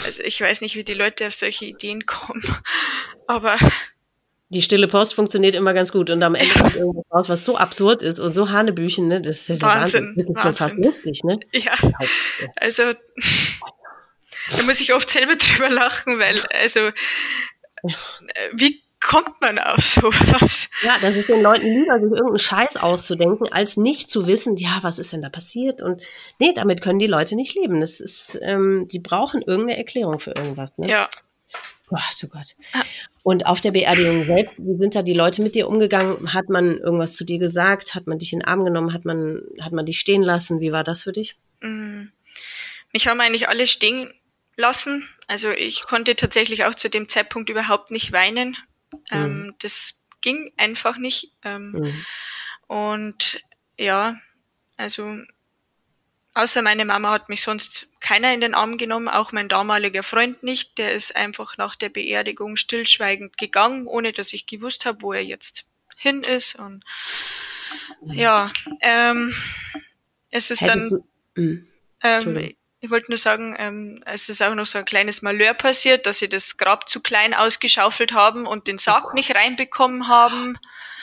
Also ich weiß nicht, wie die Leute auf solche Ideen kommen, aber die stille Post funktioniert immer ganz gut und am Ende kommt irgendwas raus, was so absurd ist und so Hanebüchen, ne? Das ist ja Wahnsinn, Wahnsinn. Das ist schon fast lustig, ne? Ja. Also da muss ich oft selber drüber lachen, weil also wie kommt man auf sowas? Ja, das ist den Leuten lieber, sich irgendeinen Scheiß auszudenken, als nicht zu wissen, ja, was ist denn da passiert? Und nee, damit können die Leute nicht leben. Das ist, ähm, die brauchen irgendeine Erklärung für irgendwas. Ne? Ja. Gott, oh Gott. Und auf der Beerdigung selbst, wie sind da die Leute mit dir umgegangen? Hat man irgendwas zu dir gesagt? Hat man dich in den Arm genommen? Hat man, hat man dich stehen lassen? Wie war das für dich? Mm. Mich haben eigentlich alle stehen lassen. Also ich konnte tatsächlich auch zu dem Zeitpunkt überhaupt nicht weinen. Ähm, mhm. Das ging einfach nicht. Ähm, mhm. Und ja, also außer meine Mama hat mich sonst keiner in den Arm genommen, auch mein damaliger Freund nicht. Der ist einfach nach der Beerdigung stillschweigend gegangen, ohne dass ich gewusst habe, wo er jetzt hin ist. Und mhm. ja, ähm, es ist Hättest dann. Du, mhm. ähm, ich wollte nur sagen, ähm, es ist auch noch so ein kleines Malheur passiert, dass sie das Grab zu klein ausgeschaufelt haben und den Sarg oh nicht reinbekommen haben.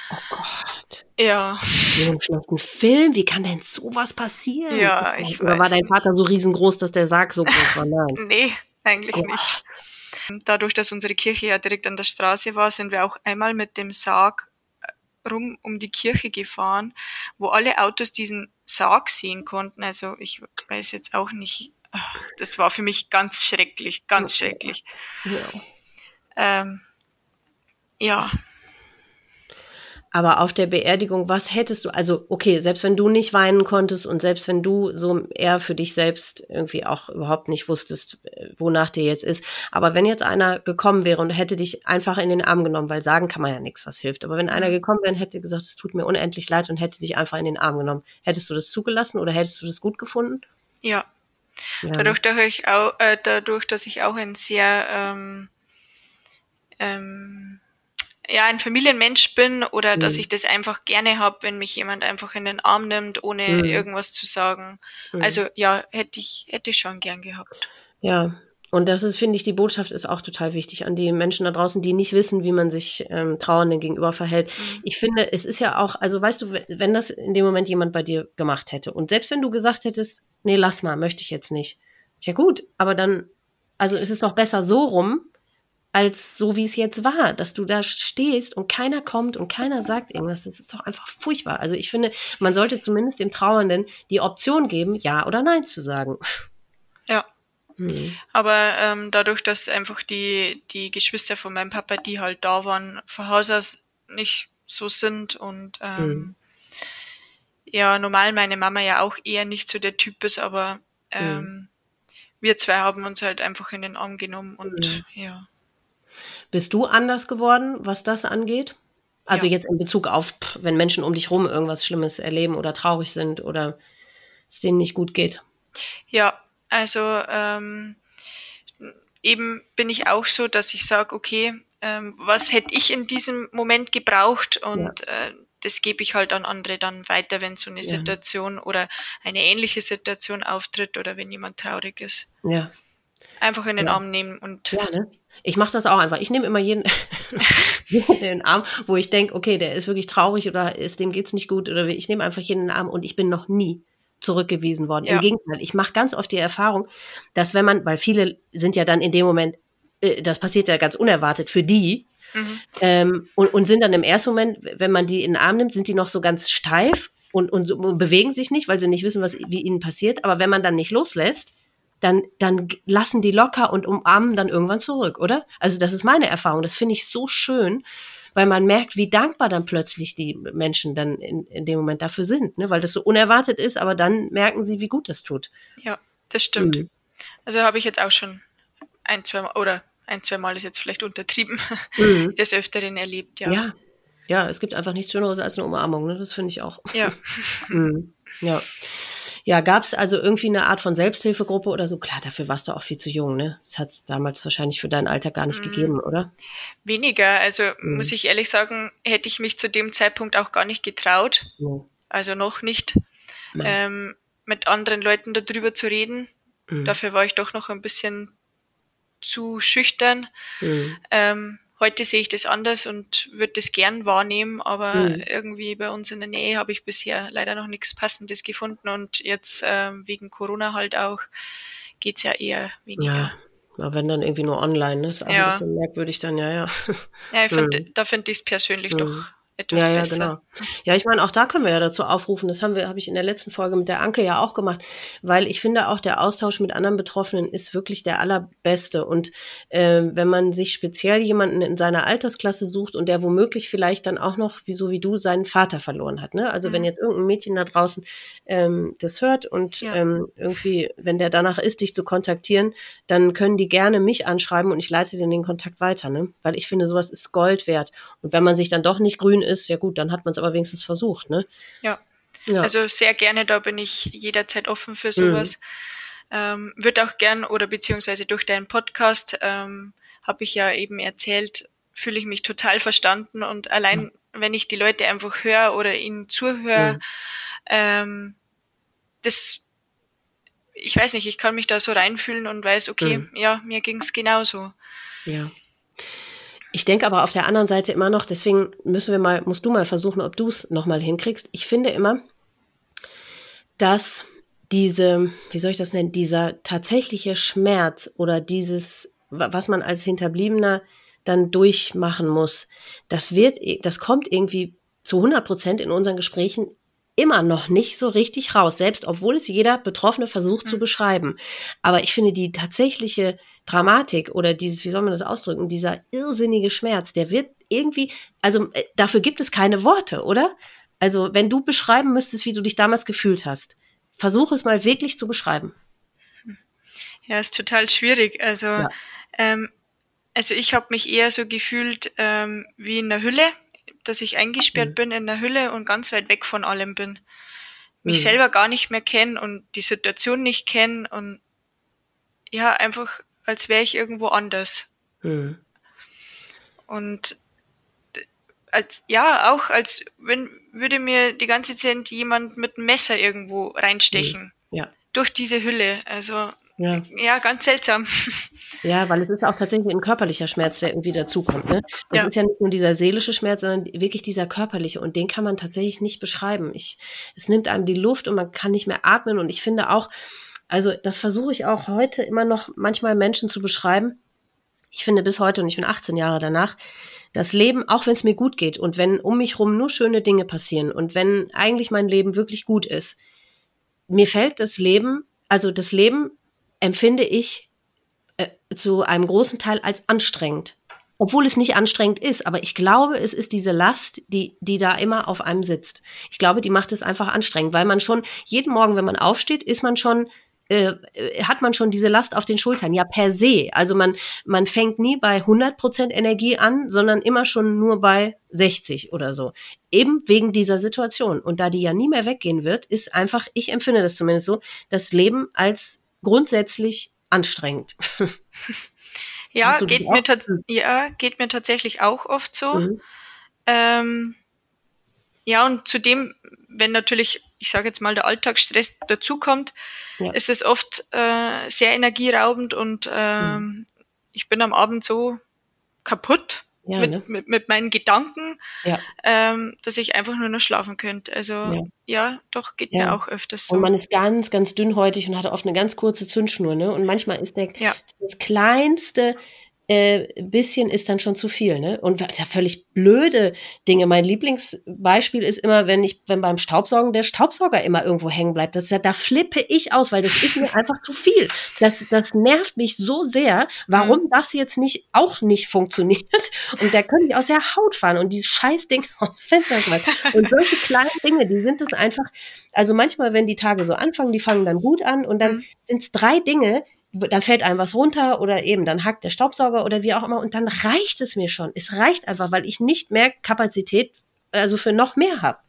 Oh Gott. Ja. Schlechten Film, wie kann denn sowas passieren? Ja, oh ich Oder war dein Vater so riesengroß, dass der Sarg so groß war? Nein. nee, eigentlich oh. nicht. Dadurch, dass unsere Kirche ja direkt an der Straße war, sind wir auch einmal mit dem Sarg rum um die Kirche gefahren, wo alle Autos diesen Sarg sehen konnten. Also ich weiß jetzt auch nicht, das war für mich ganz schrecklich, ganz schrecklich. Ja. Ähm, ja. Aber auf der Beerdigung, was hättest du, also okay, selbst wenn du nicht weinen konntest und selbst wenn du so eher für dich selbst irgendwie auch überhaupt nicht wusstest, äh, wonach dir jetzt ist, aber wenn jetzt einer gekommen wäre und hätte dich einfach in den Arm genommen, weil sagen kann man ja nichts, was hilft, aber wenn einer mhm. gekommen wäre und hätte gesagt, es tut mir unendlich leid und hätte dich einfach in den Arm genommen, hättest du das zugelassen oder hättest du das gut gefunden? Ja. ja. Dadurch, dass ich auch, äh, dadurch, dass ich auch ein sehr ähm, ähm, ja ein Familienmensch bin oder mhm. dass ich das einfach gerne habe, wenn mich jemand einfach in den Arm nimmt, ohne mhm. irgendwas zu sagen. Mhm. Also ja, hätte ich hätte ich schon gern gehabt. Ja. Und das ist, finde ich, die Botschaft ist auch total wichtig an die Menschen da draußen, die nicht wissen, wie man sich ähm, Trauernden gegenüber verhält. Mhm. Ich finde, es ist ja auch, also weißt du, wenn das in dem Moment jemand bei dir gemacht hätte und selbst wenn du gesagt hättest, nee, lass mal, möchte ich jetzt nicht. Ja gut, aber dann, also es ist doch besser so rum, als so, wie es jetzt war, dass du da stehst und keiner kommt und keiner sagt irgendwas. Das ist doch einfach furchtbar. Also ich finde, man sollte zumindest dem Trauernden die Option geben, ja oder nein zu sagen. Ja. Hm. Aber ähm, dadurch, dass einfach die, die Geschwister von meinem Papa, die halt da waren, von Haus aus nicht so sind und ähm, hm. ja, normal meine Mama ja auch eher nicht so der Typ ist, aber hm. ähm, hm. wir zwei haben uns halt einfach in den Arm genommen und ja. Bist du anders geworden, was das angeht? Also ja. jetzt in Bezug auf, wenn Menschen um dich rum irgendwas Schlimmes erleben oder traurig sind oder es denen nicht gut geht. Ja, also ähm, eben bin ich auch so, dass ich sage, okay, ähm, was hätte ich in diesem Moment gebraucht und ja. äh, das gebe ich halt an andere dann weiter, wenn so eine ja. Situation oder eine ähnliche Situation auftritt oder wenn jemand traurig ist. Ja. Einfach in den Arm nehmen und ja, ne? Ich mache das auch einfach. Ich nehme immer jeden, in den Arm, wo ich denke, okay, der ist wirklich traurig oder ist, dem geht's nicht gut oder ich nehme einfach jeden in den Arm und ich bin noch nie zurückgewiesen worden. Ja. Im Gegenteil, ich mache ganz oft die Erfahrung, dass wenn man, weil viele sind ja dann in dem Moment, äh, das passiert ja ganz unerwartet für die, mhm. ähm, und, und sind dann im ersten Moment, wenn man die in den Arm nimmt, sind die noch so ganz steif und, und, und bewegen sich nicht, weil sie nicht wissen, was wie ihnen passiert. Aber wenn man dann nicht loslässt, dann, dann lassen die locker und umarmen dann irgendwann zurück, oder? Also das ist meine Erfahrung. Das finde ich so schön, weil man merkt, wie dankbar dann plötzlich die Menschen dann in, in dem Moment dafür sind, ne? weil das so unerwartet ist, aber dann merken sie, wie gut das tut. Ja, das stimmt. Mhm. Also habe ich jetzt auch schon ein, zwei Mal, oder ein, zwei Mal ist jetzt vielleicht untertrieben, mhm. des Öfteren erlebt, ja. Ja, ja, es gibt einfach nichts Schöneres als eine Umarmung, ne? das finde ich auch. Ja. mhm. Ja. Ja, gab es also irgendwie eine Art von Selbsthilfegruppe oder so? Klar, dafür warst du auch viel zu jung, ne? Das hat es damals wahrscheinlich für dein Alter gar nicht mhm. gegeben, oder? Weniger. Also mhm. muss ich ehrlich sagen, hätte ich mich zu dem Zeitpunkt auch gar nicht getraut. Mhm. Also noch nicht. Ähm, mit anderen Leuten darüber zu reden. Mhm. Dafür war ich doch noch ein bisschen zu schüchtern. Mhm. Ähm, heute sehe ich das anders und würde das gern wahrnehmen, aber mhm. irgendwie bei uns in der Nähe habe ich bisher leider noch nichts Passendes gefunden und jetzt ähm, wegen Corona halt auch geht's ja eher weniger. Ja. Wenn dann irgendwie nur online, ne? ist auch ja. ein bisschen merkwürdig dann, ja, ja. Ja, ich find, mhm. da finde ich es persönlich mhm. doch etwas ja, ja, besser. Genau. Ja, ich meine, auch da können wir ja dazu aufrufen. Das haben wir, habe ich in der letzten Folge mit der Anke ja auch gemacht, weil ich finde auch der Austausch mit anderen Betroffenen ist wirklich der allerbeste. Und äh, wenn man sich speziell jemanden in seiner Altersklasse sucht und der womöglich vielleicht dann auch noch, wie so wie du, seinen Vater verloren hat. Ne? Also mhm. wenn jetzt irgendein Mädchen da draußen ähm, das hört und ja. ähm, irgendwie, wenn der danach ist, dich zu kontaktieren, dann können die gerne mich anschreiben und ich leite den den Kontakt weiter, ne? Weil ich finde, sowas ist Gold wert. Und wenn man sich dann doch nicht grün ist, ja gut, dann hat man es aber wenigstens versucht, ne? Ja. ja. Also sehr gerne, da bin ich jederzeit offen für sowas. Mhm. Ähm, wird auch gern oder beziehungsweise durch deinen Podcast ähm, habe ich ja eben erzählt, fühle ich mich total verstanden und allein mhm. wenn ich die Leute einfach höre oder ihnen zuhöre, mhm. ähm, das ich weiß nicht, ich kann mich da so reinfühlen und weiß, okay, mhm. ja, mir ging es genauso. Ja. Ich denke aber auf der anderen Seite immer noch, deswegen müssen wir mal, musst du mal versuchen, ob du es nochmal hinkriegst. Ich finde immer, dass diese, wie soll ich das nennen, dieser tatsächliche Schmerz oder dieses, was man als Hinterbliebener dann durchmachen muss, das wird, das kommt irgendwie zu 100 Prozent in unseren Gesprächen immer noch nicht so richtig raus, selbst obwohl es jeder Betroffene versucht mhm. zu beschreiben. Aber ich finde die tatsächliche Dramatik oder dieses, wie soll man das ausdrücken, dieser irrsinnige Schmerz, der wird irgendwie, also äh, dafür gibt es keine Worte, oder? Also wenn du beschreiben müsstest, wie du dich damals gefühlt hast, versuche es mal wirklich zu beschreiben. Ja, ist total schwierig. Also, ja. ähm, also ich habe mich eher so gefühlt ähm, wie in der Hülle, dass ich eingesperrt mhm. bin in der Hülle und ganz weit weg von allem bin. Mich mhm. selber gar nicht mehr kenne und die Situation nicht kenne und ja, einfach als wäre ich irgendwo anders. Mhm. Und als ja, auch als wenn würde mir die ganze Zeit jemand mit einem Messer irgendwo reinstechen. Mhm. Ja. Durch diese Hülle. Also ja. ja, ganz seltsam. Ja, weil es ist auch tatsächlich ein körperlicher Schmerz, der irgendwie dazukommt. Ne? Das ja. ist ja nicht nur dieser seelische Schmerz, sondern wirklich dieser körperliche. Und den kann man tatsächlich nicht beschreiben. Ich, es nimmt einem die Luft und man kann nicht mehr atmen. Und ich finde auch, also das versuche ich auch heute immer noch manchmal Menschen zu beschreiben. Ich finde bis heute, und ich bin 18 Jahre danach, das Leben, auch wenn es mir gut geht und wenn um mich rum nur schöne Dinge passieren und wenn eigentlich mein Leben wirklich gut ist, mir fällt das Leben, also das Leben empfinde ich äh, zu einem großen Teil als anstrengend. Obwohl es nicht anstrengend ist, aber ich glaube, es ist diese Last, die, die da immer auf einem sitzt. Ich glaube, die macht es einfach anstrengend, weil man schon jeden Morgen, wenn man aufsteht, ist man schon äh, hat man schon diese Last auf den Schultern, ja per se. Also man, man fängt nie bei 100% Energie an, sondern immer schon nur bei 60 oder so. Eben wegen dieser Situation. Und da die ja nie mehr weggehen wird, ist einfach, ich empfinde das zumindest so, das Leben als grundsätzlich anstrengend. Ja, geht mir, ja geht mir tatsächlich auch oft so. Mhm. Ähm, ja, und zudem, wenn natürlich, ich sage jetzt mal, der Alltagsstress dazukommt, ja. ist es oft äh, sehr energieraubend und ähm, mhm. ich bin am Abend so kaputt, ja, mit, ne? mit, mit, meinen Gedanken, ja. ähm, dass ich einfach nur noch schlafen könnte. Also ja, ja doch, geht mir auch öfters so. Und man ist ganz, ganz dünnhäutig und hat oft eine ganz kurze Zündschnur, ne? Und manchmal ist der das kleinste äh, bisschen ist dann schon zu viel, ne? Und ja, völlig blöde Dinge. Mein Lieblingsbeispiel ist immer, wenn ich, wenn beim Staubsaugen der Staubsauger immer irgendwo hängen bleibt. Das, da flippe ich aus, weil das ist mir einfach zu viel. Das, das nervt mich so sehr, warum mhm. das jetzt nicht auch nicht funktioniert. Und da könnte ich aus der Haut fahren und dieses Scheißding aus dem Fenster schmeißen. Und solche kleinen Dinge, die sind es einfach, also manchmal, wenn die Tage so anfangen, die fangen dann gut an und dann mhm. sind es drei Dinge, dann fällt einem was runter oder eben dann hackt der Staubsauger oder wie auch immer und dann reicht es mir schon. Es reicht einfach, weil ich nicht mehr Kapazität also für noch mehr habe.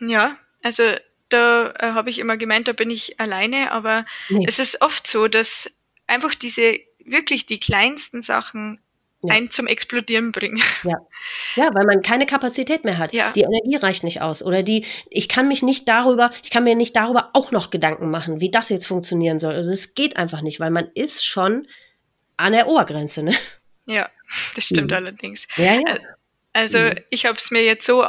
Ja, also da äh, habe ich immer gemeint, da bin ich alleine, aber nee. es ist oft so, dass einfach diese wirklich die kleinsten Sachen ja. einen zum Explodieren bringen. Ja. ja, weil man keine Kapazität mehr hat. Ja. Die Energie reicht nicht aus. Oder die, ich kann mich nicht darüber, ich kann mir nicht darüber auch noch Gedanken machen, wie das jetzt funktionieren soll. Also es geht einfach nicht, weil man ist schon an der Obergrenze, ne? Ja, das stimmt mhm. allerdings. Ja, ja. Also mhm. ich habe es mir jetzt so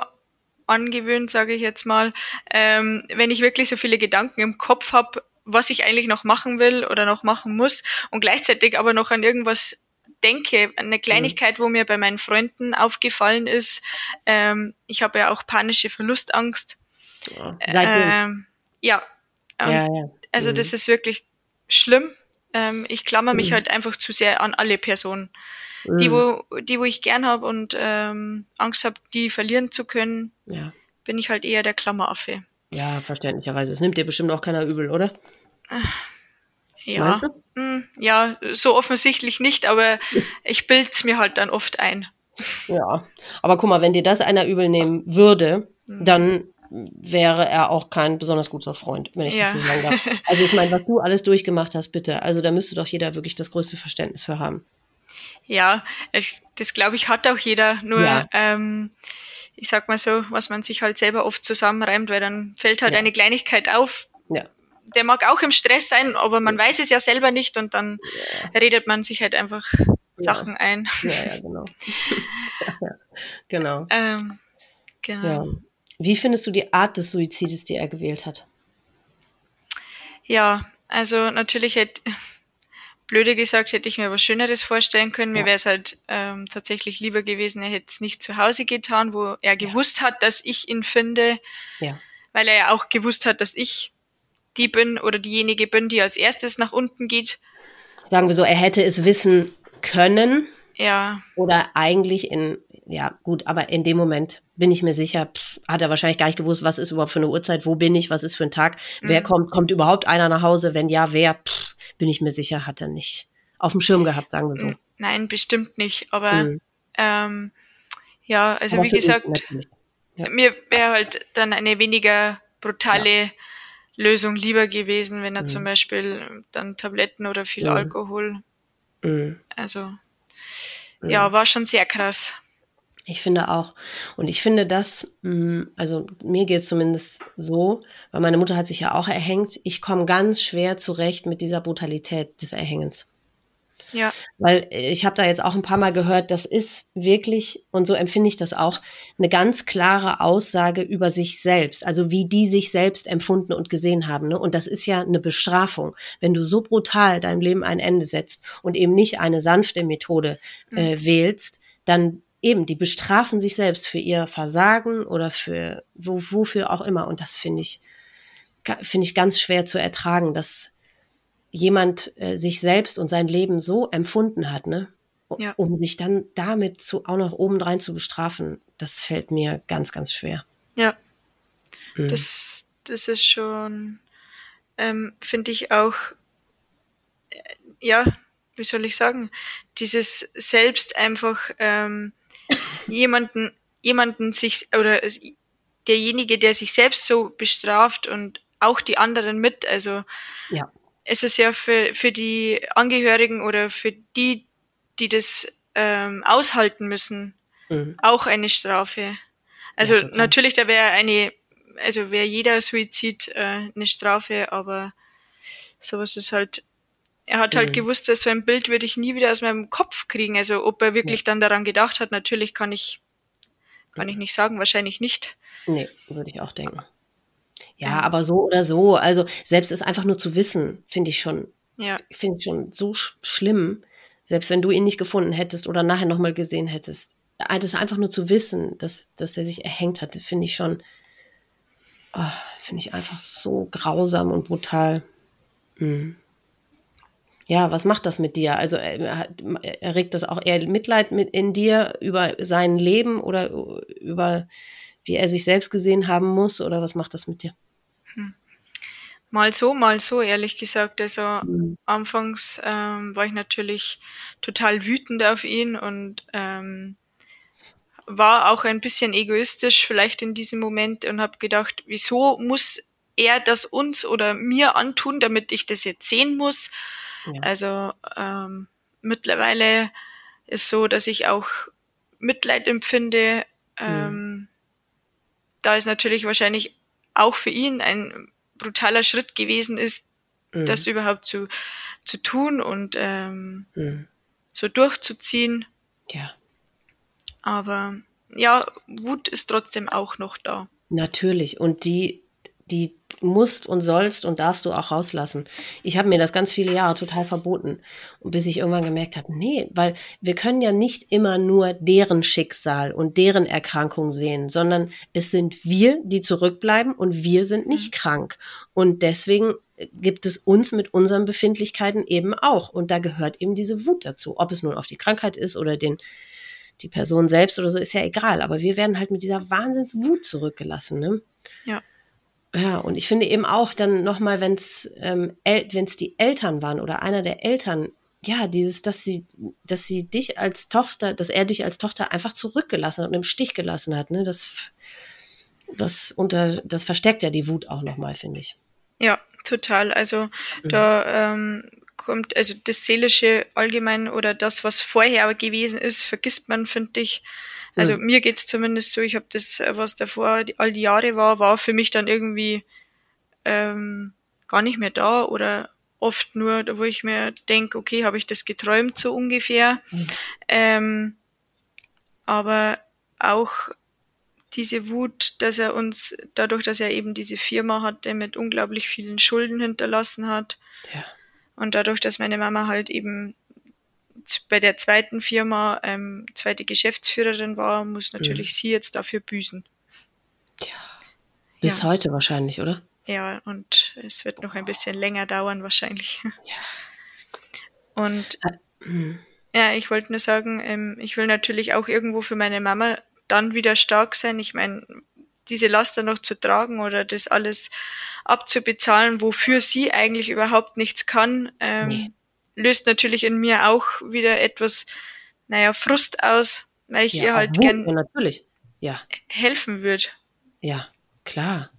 angewöhnt, sage ich jetzt mal, ähm, wenn ich wirklich so viele Gedanken im Kopf habe, was ich eigentlich noch machen will oder noch machen muss und gleichzeitig aber noch an irgendwas denke, eine Kleinigkeit, wo mir bei meinen Freunden aufgefallen ist, ähm, ich habe ja auch panische Verlustangst. Ja, ähm, ja. ja, ja. also mhm. das ist wirklich schlimm. Ähm, ich klammer mich mhm. halt einfach zu sehr an alle Personen. Mhm. Die, wo, die, wo ich gern habe und ähm, Angst habe, die verlieren zu können, ja. bin ich halt eher der Klammeraffe. Ja, verständlicherweise. Es nimmt dir bestimmt auch keiner übel, oder? Ja. Hm, ja, so offensichtlich nicht, aber ich bild's mir halt dann oft ein. Ja, aber guck mal, wenn dir das einer übel nehmen würde, hm. dann wäre er auch kein besonders guter Freund, wenn ich ja. das so sagen darf. Also ich meine, was du alles durchgemacht hast, bitte. Also da müsste doch jeder wirklich das größte Verständnis für haben. Ja, das glaube ich hat auch jeder. Nur ja. ähm, ich sag mal so, was man sich halt selber oft zusammenreimt, weil dann fällt halt ja. eine Kleinigkeit auf. Ja der mag auch im Stress sein, aber man weiß es ja selber nicht und dann ja. redet man sich halt einfach ja. Sachen ein. Ja, ja, genau. genau. Ähm, genau. Wie findest du die Art des Suizides, die er gewählt hat? Ja, also natürlich hätte, blöde gesagt, hätte ich mir was Schöneres vorstellen können. Mir wäre es halt ähm, tatsächlich lieber gewesen, er hätte es nicht zu Hause getan, wo er gewusst hat, dass ich ihn finde. Ja. Weil er ja auch gewusst hat, dass ich die bin oder diejenige bin, die als erstes nach unten geht. Sagen wir so, er hätte es wissen können. Ja. Oder eigentlich in, ja gut, aber in dem Moment bin ich mir sicher, pff, hat er wahrscheinlich gar nicht gewusst, was ist überhaupt für eine Uhrzeit, wo bin ich, was ist für ein Tag, mhm. wer kommt, kommt überhaupt einer nach Hause, wenn ja, wer, pff, bin ich mir sicher, hat er nicht auf dem Schirm gehabt, sagen wir so. Nein, bestimmt nicht, aber mhm. ähm, ja, also aber wie gesagt, ja. mir wäre halt dann eine weniger brutale ja. Lösung lieber gewesen, wenn er mhm. zum Beispiel dann Tabletten oder viel mhm. Alkohol. Mhm. Also ja, mhm. war schon sehr krass. Ich finde auch. Und ich finde das, mm, also mir geht es zumindest so, weil meine Mutter hat sich ja auch erhängt. Ich komme ganz schwer zurecht mit dieser Brutalität des Erhängens. Ja. Weil ich habe da jetzt auch ein paar Mal gehört, das ist wirklich, und so empfinde ich das auch, eine ganz klare Aussage über sich selbst, also wie die sich selbst empfunden und gesehen haben. Ne? Und das ist ja eine Bestrafung. Wenn du so brutal deinem Leben ein Ende setzt und eben nicht eine sanfte Methode äh, mhm. wählst, dann eben, die bestrafen sich selbst für ihr Versagen oder für wo, wofür auch immer. Und das finde ich, finde ich ganz schwer zu ertragen, dass jemand äh, sich selbst und sein Leben so empfunden hat, ne? Ja. Um sich dann damit zu, auch noch obendrein zu bestrafen, das fällt mir ganz, ganz schwer. Ja. Mhm. Das, das ist schon, ähm, finde ich auch, äh, ja, wie soll ich sagen, dieses selbst einfach ähm, jemanden, jemanden sich oder derjenige, der sich selbst so bestraft und auch die anderen mit, also ja es ist ja für, für die Angehörigen oder für die, die das ähm, aushalten müssen, mhm. auch eine Strafe. Also ja, natürlich, da wäre eine, also wäre jeder Suizid äh, eine Strafe, aber sowas ist halt, er hat halt mhm. gewusst, dass so ein Bild würde ich nie wieder aus meinem Kopf kriegen. Also ob er wirklich ja. dann daran gedacht hat, natürlich kann ich, kann ich nicht sagen, wahrscheinlich nicht. Nee, würde ich auch denken. Ja, aber so oder so, also selbst es einfach nur zu wissen, finde ich schon, ja. finde ich schon so sch schlimm. Selbst wenn du ihn nicht gefunden hättest oder nachher nochmal gesehen hättest, das einfach nur zu wissen, dass, dass der sich erhängt hatte, finde ich schon, oh, finde ich einfach so grausam und brutal. Mhm. Ja, was macht das mit dir? Also er, erregt das auch eher Mitleid mit in dir über sein Leben oder über wie er sich selbst gesehen haben muss oder was macht das mit dir? Mal so, mal so, ehrlich gesagt. Also mhm. anfangs ähm, war ich natürlich total wütend auf ihn und ähm, war auch ein bisschen egoistisch vielleicht in diesem Moment und habe gedacht, wieso muss er das uns oder mir antun, damit ich das jetzt sehen muss? Ja. Also ähm, mittlerweile ist so, dass ich auch Mitleid empfinde. Ähm, mhm. Da ist natürlich wahrscheinlich auch für ihn ein brutaler Schritt gewesen ist, mhm. das überhaupt zu, zu tun und ähm, mhm. so durchzuziehen. Ja. Aber ja, Wut ist trotzdem auch noch da. Natürlich. Und die, die musst und sollst und darfst du auch rauslassen. Ich habe mir das ganz viele Jahre total verboten. Und bis ich irgendwann gemerkt habe, nee, weil wir können ja nicht immer nur deren Schicksal und deren Erkrankung sehen, sondern es sind wir, die zurückbleiben und wir sind nicht mhm. krank. Und deswegen gibt es uns mit unseren Befindlichkeiten eben auch. Und da gehört eben diese Wut dazu. Ob es nun auf die Krankheit ist oder den, die Person selbst oder so, ist ja egal. Aber wir werden halt mit dieser Wahnsinnswut zurückgelassen. Ne? Ja. Ja, und ich finde eben auch dann nochmal, wenn es ähm, wenn's die Eltern waren oder einer der Eltern, ja, dieses, dass sie, dass sie dich als Tochter, dass er dich als Tochter einfach zurückgelassen hat und im Stich gelassen hat, ne, das, das unter, das verstärkt ja die Wut auch nochmal, finde ich. Ja, total. Also mhm. da ähm, kommt, also das Seelische allgemein oder das, was vorher gewesen ist, vergisst man, finde ich. Also mhm. mir geht's zumindest so, ich habe das, was davor die, all die Jahre war, war für mich dann irgendwie ähm, gar nicht mehr da oder oft nur, wo ich mir denke, okay, habe ich das geträumt so ungefähr. Mhm. Ähm, aber auch diese Wut, dass er uns, dadurch, dass er eben diese Firma hatte, mit unglaublich vielen Schulden hinterlassen hat. Ja. Und dadurch, dass meine Mama halt eben bei der zweiten Firma ähm, zweite Geschäftsführerin war, muss natürlich mhm. sie jetzt dafür büßen. Ja. Bis ja. heute wahrscheinlich, oder? Ja, und es wird noch ein bisschen länger dauern wahrscheinlich. Ja. Und mhm. ja, ich wollte nur sagen, ähm, ich will natürlich auch irgendwo für meine Mama dann wieder stark sein. Ich meine, diese Laster noch zu tragen oder das alles abzubezahlen, wofür sie eigentlich überhaupt nichts kann, ähm, nee. Löst natürlich in mir auch wieder etwas, naja, Frust aus, weil ich ja, ihr halt gern ja, natürlich. Ja. helfen würde. Ja, klar.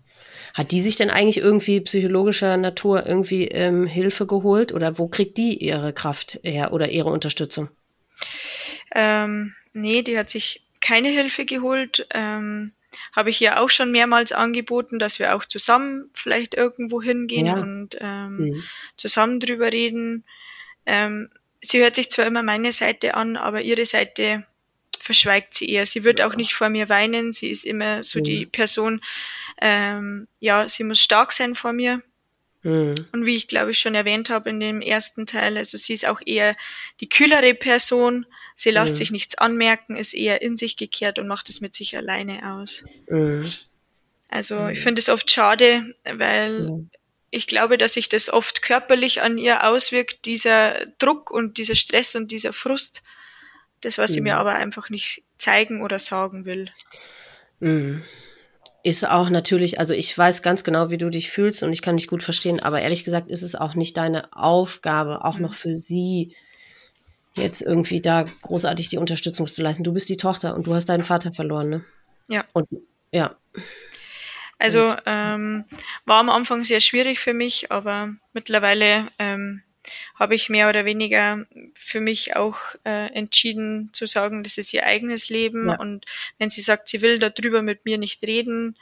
Hat die sich denn eigentlich irgendwie psychologischer Natur irgendwie ähm, Hilfe geholt oder wo kriegt die ihre Kraft her oder ihre Unterstützung? Ähm, nee, die hat sich keine Hilfe geholt. Ähm, habe ich ihr auch schon mehrmals angeboten, dass wir auch zusammen vielleicht irgendwo hingehen ja. und ähm, mhm. zusammen drüber reden. Ähm, sie hört sich zwar immer meine Seite an, aber ihre Seite verschweigt sie eher. Sie wird ja. auch nicht vor mir weinen. Sie ist immer so mhm. die Person, ähm, ja, sie muss stark sein vor mir. Mhm. Und wie ich glaube ich schon erwähnt habe in dem ersten Teil, also sie ist auch eher die kühlere Person. Sie lässt mhm. sich nichts anmerken, ist eher in sich gekehrt und macht es mit sich alleine aus. Mhm. Also ich mhm. finde es oft schade, weil ich glaube, dass sich das oft körperlich an ihr auswirkt, dieser Druck und dieser Stress und dieser Frust. Das, was sie mir aber einfach nicht zeigen oder sagen will. Mhm ist auch natürlich, also ich weiß ganz genau, wie du dich fühlst und ich kann dich gut verstehen, aber ehrlich gesagt ist es auch nicht deine Aufgabe, auch mhm. noch für sie jetzt irgendwie da großartig die Unterstützung zu leisten. Du bist die Tochter und du hast deinen Vater verloren, ne? Ja. Und ja. Also ähm, war am Anfang sehr schwierig für mich, aber mittlerweile ähm, habe ich mehr oder weniger für mich auch äh, entschieden zu sagen, das ist ihr eigenes Leben ja. und wenn sie sagt, sie will darüber mit mir nicht reden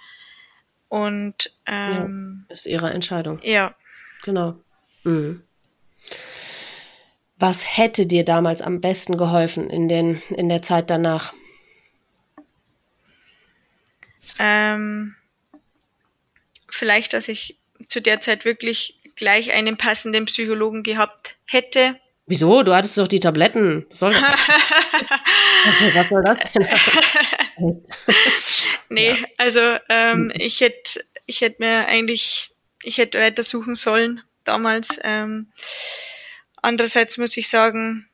und ähm, ja, ist ihre Entscheidung. Ja. Genau. Mhm. Was hätte dir damals am besten geholfen in, den, in der Zeit danach? Ähm, vielleicht, dass ich zu der Zeit wirklich gleich einen passenden Psychologen gehabt hätte. Wieso? Du hattest doch die Tabletten. Was soll das? Was soll das denn? nee, ja. also ähm, hm. ich hätte ich hätte mir eigentlich, ich hätte weiter suchen sollen damals. Ähm, andererseits muss ich sagen,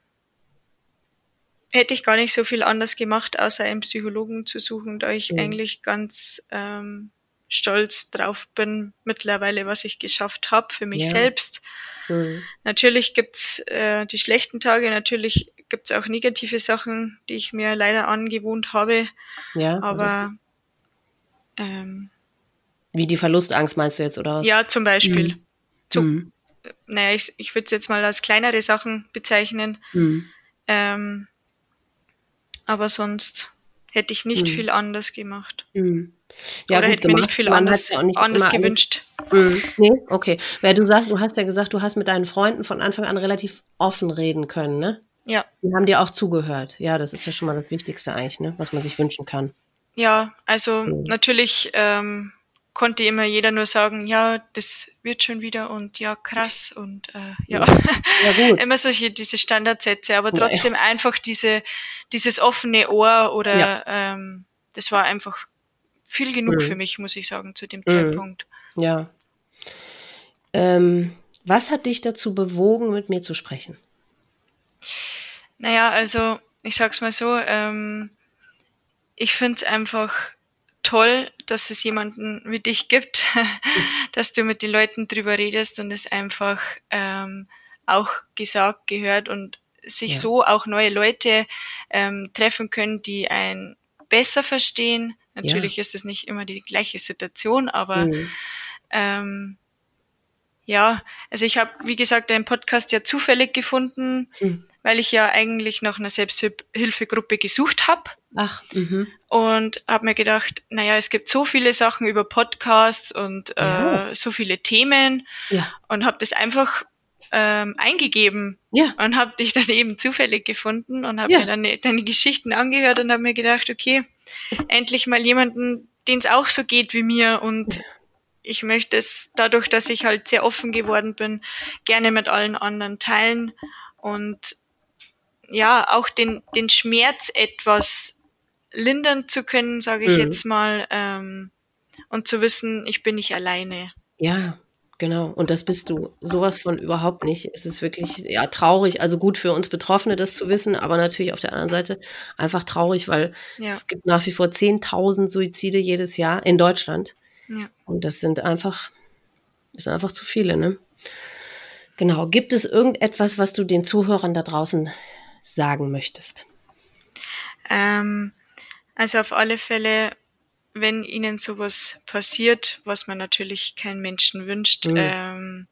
hätte ich gar nicht so viel anders gemacht, außer einen Psychologen zu suchen, da ich mhm. eigentlich ganz ähm, stolz drauf bin mittlerweile, was ich geschafft habe für mich ja. selbst. Mhm. Natürlich gibt's äh, die schlechten Tage, natürlich gibt's auch negative Sachen, die ich mir leider angewohnt habe. Ja, aber ähm, Wie die Verlustangst meinst du jetzt, oder was? Ja, zum Beispiel. Mhm. So, mhm. Naja, ich, ich würde es jetzt mal als kleinere Sachen bezeichnen. Mhm. Ähm, aber sonst hätte ich nicht mhm. viel anders gemacht. Mhm. Ja, Oder hätte mir nicht viel Man anders, ja nicht anders gewünscht. Mhm. Nee, okay. Weil du sagst, du hast ja gesagt, du hast mit deinen Freunden von Anfang an relativ offen reden können, ne? Ja. Die haben dir auch zugehört. Ja, das ist ja schon mal das Wichtigste eigentlich, ne? Was man sich wünschen kann. Ja, also mhm. natürlich ähm, konnte immer jeder nur sagen, ja, das wird schon wieder und ja, krass und äh, ja, ja immer solche diese Standardsätze, aber trotzdem ja. einfach diese dieses offene Ohr oder ja. ähm, das war einfach viel genug mhm. für mich, muss ich sagen, zu dem mhm. Zeitpunkt. Ja. Ähm, was hat dich dazu bewogen, mit mir zu sprechen? Naja, also ich sag's mal so, ähm, ich finde es einfach toll, dass es jemanden wie dich gibt, dass du mit den Leuten drüber redest und es einfach ähm, auch gesagt, gehört und sich ja. so auch neue Leute ähm, treffen können, die einen besser verstehen. Natürlich ja. ist es nicht immer die gleiche Situation, aber mhm. ähm, ja, also ich habe, wie gesagt, den Podcast ja zufällig gefunden, mhm. weil ich ja eigentlich nach einer Selbsthilfegruppe gesucht habe. Ach. Mhm. Und habe mir gedacht, naja, es gibt so viele Sachen über Podcasts und ja. äh, so viele Themen ja. und habe das einfach ähm, eingegeben ja. und habe dich dann eben zufällig gefunden und habe ja. mir dann deine Geschichten angehört und habe mir gedacht, okay, endlich mal jemanden, den es auch so geht wie mir und ich möchte es dadurch, dass ich halt sehr offen geworden bin, gerne mit allen anderen teilen und ja, auch den, den Schmerz etwas lindern zu können, sage ich mhm. jetzt mal, ähm, und zu wissen, ich bin nicht alleine. Ja, genau. Und das bist du sowas von überhaupt nicht. Es ist wirklich ja traurig, also gut für uns Betroffene, das zu wissen, aber natürlich auf der anderen Seite einfach traurig, weil ja. es gibt nach wie vor 10.000 Suizide jedes Jahr in Deutschland. Ja. Und das sind einfach, das sind einfach zu viele, ne? Genau. Gibt es irgendetwas, was du den Zuhörern da draußen sagen möchtest? Ähm, also auf alle Fälle, wenn ihnen sowas passiert, was man natürlich keinen Menschen wünscht, mhm. ähm,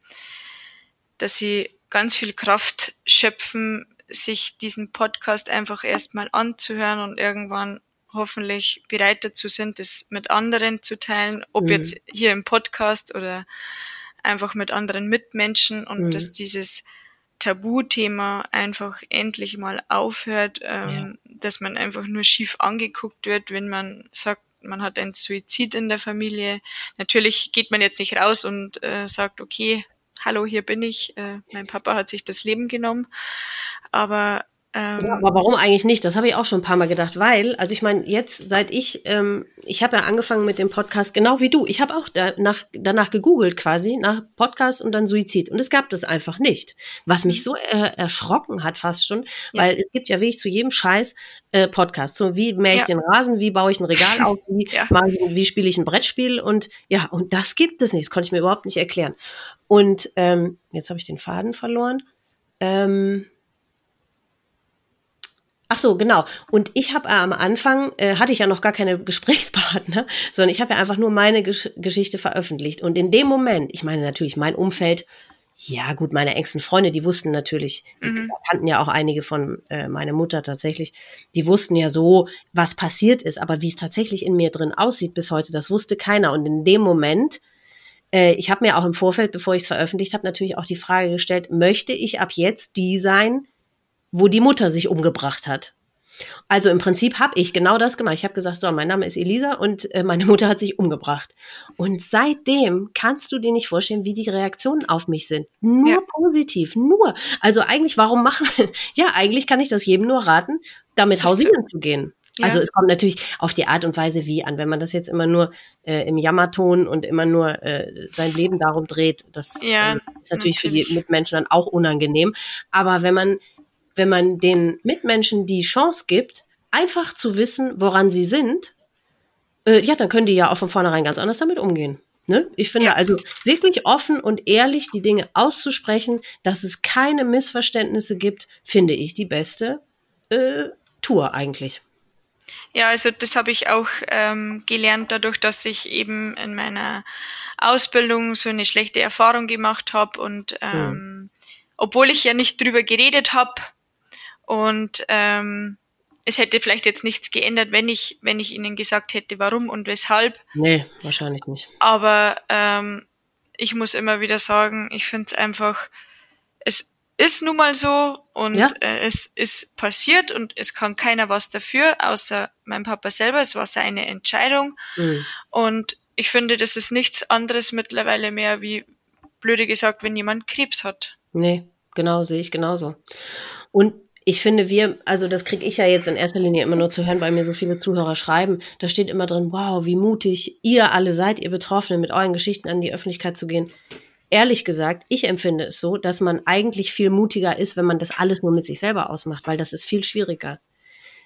dass sie ganz viel Kraft schöpfen, sich diesen Podcast einfach erstmal anzuhören und irgendwann hoffentlich bereit dazu sind, das mit anderen zu teilen, ob mhm. jetzt hier im Podcast oder einfach mit anderen Mitmenschen und mhm. dass dieses Tabuthema einfach endlich mal aufhört, ähm, ja. dass man einfach nur schief angeguckt wird, wenn man sagt, man hat einen Suizid in der Familie. Natürlich geht man jetzt nicht raus und äh, sagt, okay, hallo, hier bin ich, äh, mein Papa hat sich das Leben genommen. Aber ähm, ja, aber warum eigentlich nicht? Das habe ich auch schon ein paar Mal gedacht, weil, also ich meine, jetzt seit ich, ähm, ich habe ja angefangen mit dem Podcast, genau wie du. Ich habe auch danach, danach gegoogelt quasi, nach Podcast und dann Suizid. Und es gab das einfach nicht. Was mich so äh, erschrocken hat fast schon, ja. weil es gibt ja wirklich zu jedem Scheiß äh, Podcast. So wie mähe ich ja. den Rasen, wie baue ich ein Regal auf, wie, ja. wie spiele ich ein Brettspiel und ja, und das gibt es nicht. Das konnte ich mir überhaupt nicht erklären. Und ähm, jetzt habe ich den Faden verloren. Ähm, Ach so, genau. Und ich habe äh, am Anfang, äh, hatte ich ja noch gar keine Gesprächspartner, sondern ich habe ja einfach nur meine Gesch Geschichte veröffentlicht. Und in dem Moment, ich meine natürlich, mein Umfeld, ja gut, meine engsten Freunde, die wussten natürlich, die mhm. kannten ja auch einige von äh, meiner Mutter tatsächlich, die wussten ja so, was passiert ist. Aber wie es tatsächlich in mir drin aussieht bis heute, das wusste keiner. Und in dem Moment, äh, ich habe mir auch im Vorfeld, bevor ich es veröffentlicht habe, natürlich auch die Frage gestellt, möchte ich ab jetzt die sein, wo die Mutter sich umgebracht hat. Also im Prinzip habe ich genau das gemacht. Ich habe gesagt, so, mein Name ist Elisa und äh, meine Mutter hat sich umgebracht. Und seitdem kannst du dir nicht vorstellen, wie die Reaktionen auf mich sind. Nur ja. positiv, nur. Also eigentlich, warum machen? ja, eigentlich kann ich das jedem nur raten, damit hausieren zu gehen. Ja. Also es kommt natürlich auf die Art und Weise wie an. Wenn man das jetzt immer nur äh, im Jammerton und immer nur äh, sein Leben darum dreht, das ja, äh, ist natürlich, natürlich für die Mitmenschen dann auch unangenehm. Aber wenn man wenn man den Mitmenschen die Chance gibt, einfach zu wissen, woran sie sind, äh, ja, dann können die ja auch von vornherein ganz anders damit umgehen. Ne? Ich finde ja. also wirklich offen und ehrlich die Dinge auszusprechen, dass es keine Missverständnisse gibt, finde ich die beste äh, Tour eigentlich. Ja, also das habe ich auch ähm, gelernt, dadurch, dass ich eben in meiner Ausbildung so eine schlechte Erfahrung gemacht habe und ähm, mhm. obwohl ich ja nicht drüber geredet habe und ähm, es hätte vielleicht jetzt nichts geändert, wenn ich, wenn ich ihnen gesagt hätte, warum und weshalb. Nee, wahrscheinlich nicht. Aber ähm, ich muss immer wieder sagen, ich finde es einfach, es ist nun mal so und ja. äh, es ist passiert und es kann keiner was dafür, außer mein Papa selber. Es war seine Entscheidung. Mhm. Und ich finde, das ist nichts anderes mittlerweile mehr, wie blöde gesagt, wenn jemand Krebs hat. Nee, genau, sehe ich genauso. Und ich finde, wir, also das kriege ich ja jetzt in erster Linie immer nur zu hören, weil mir so viele Zuhörer schreiben. Da steht immer drin, wow, wie mutig ihr alle seid, ihr Betroffenen, mit euren Geschichten an die Öffentlichkeit zu gehen. Ehrlich gesagt, ich empfinde es so, dass man eigentlich viel mutiger ist, wenn man das alles nur mit sich selber ausmacht, weil das ist viel schwieriger.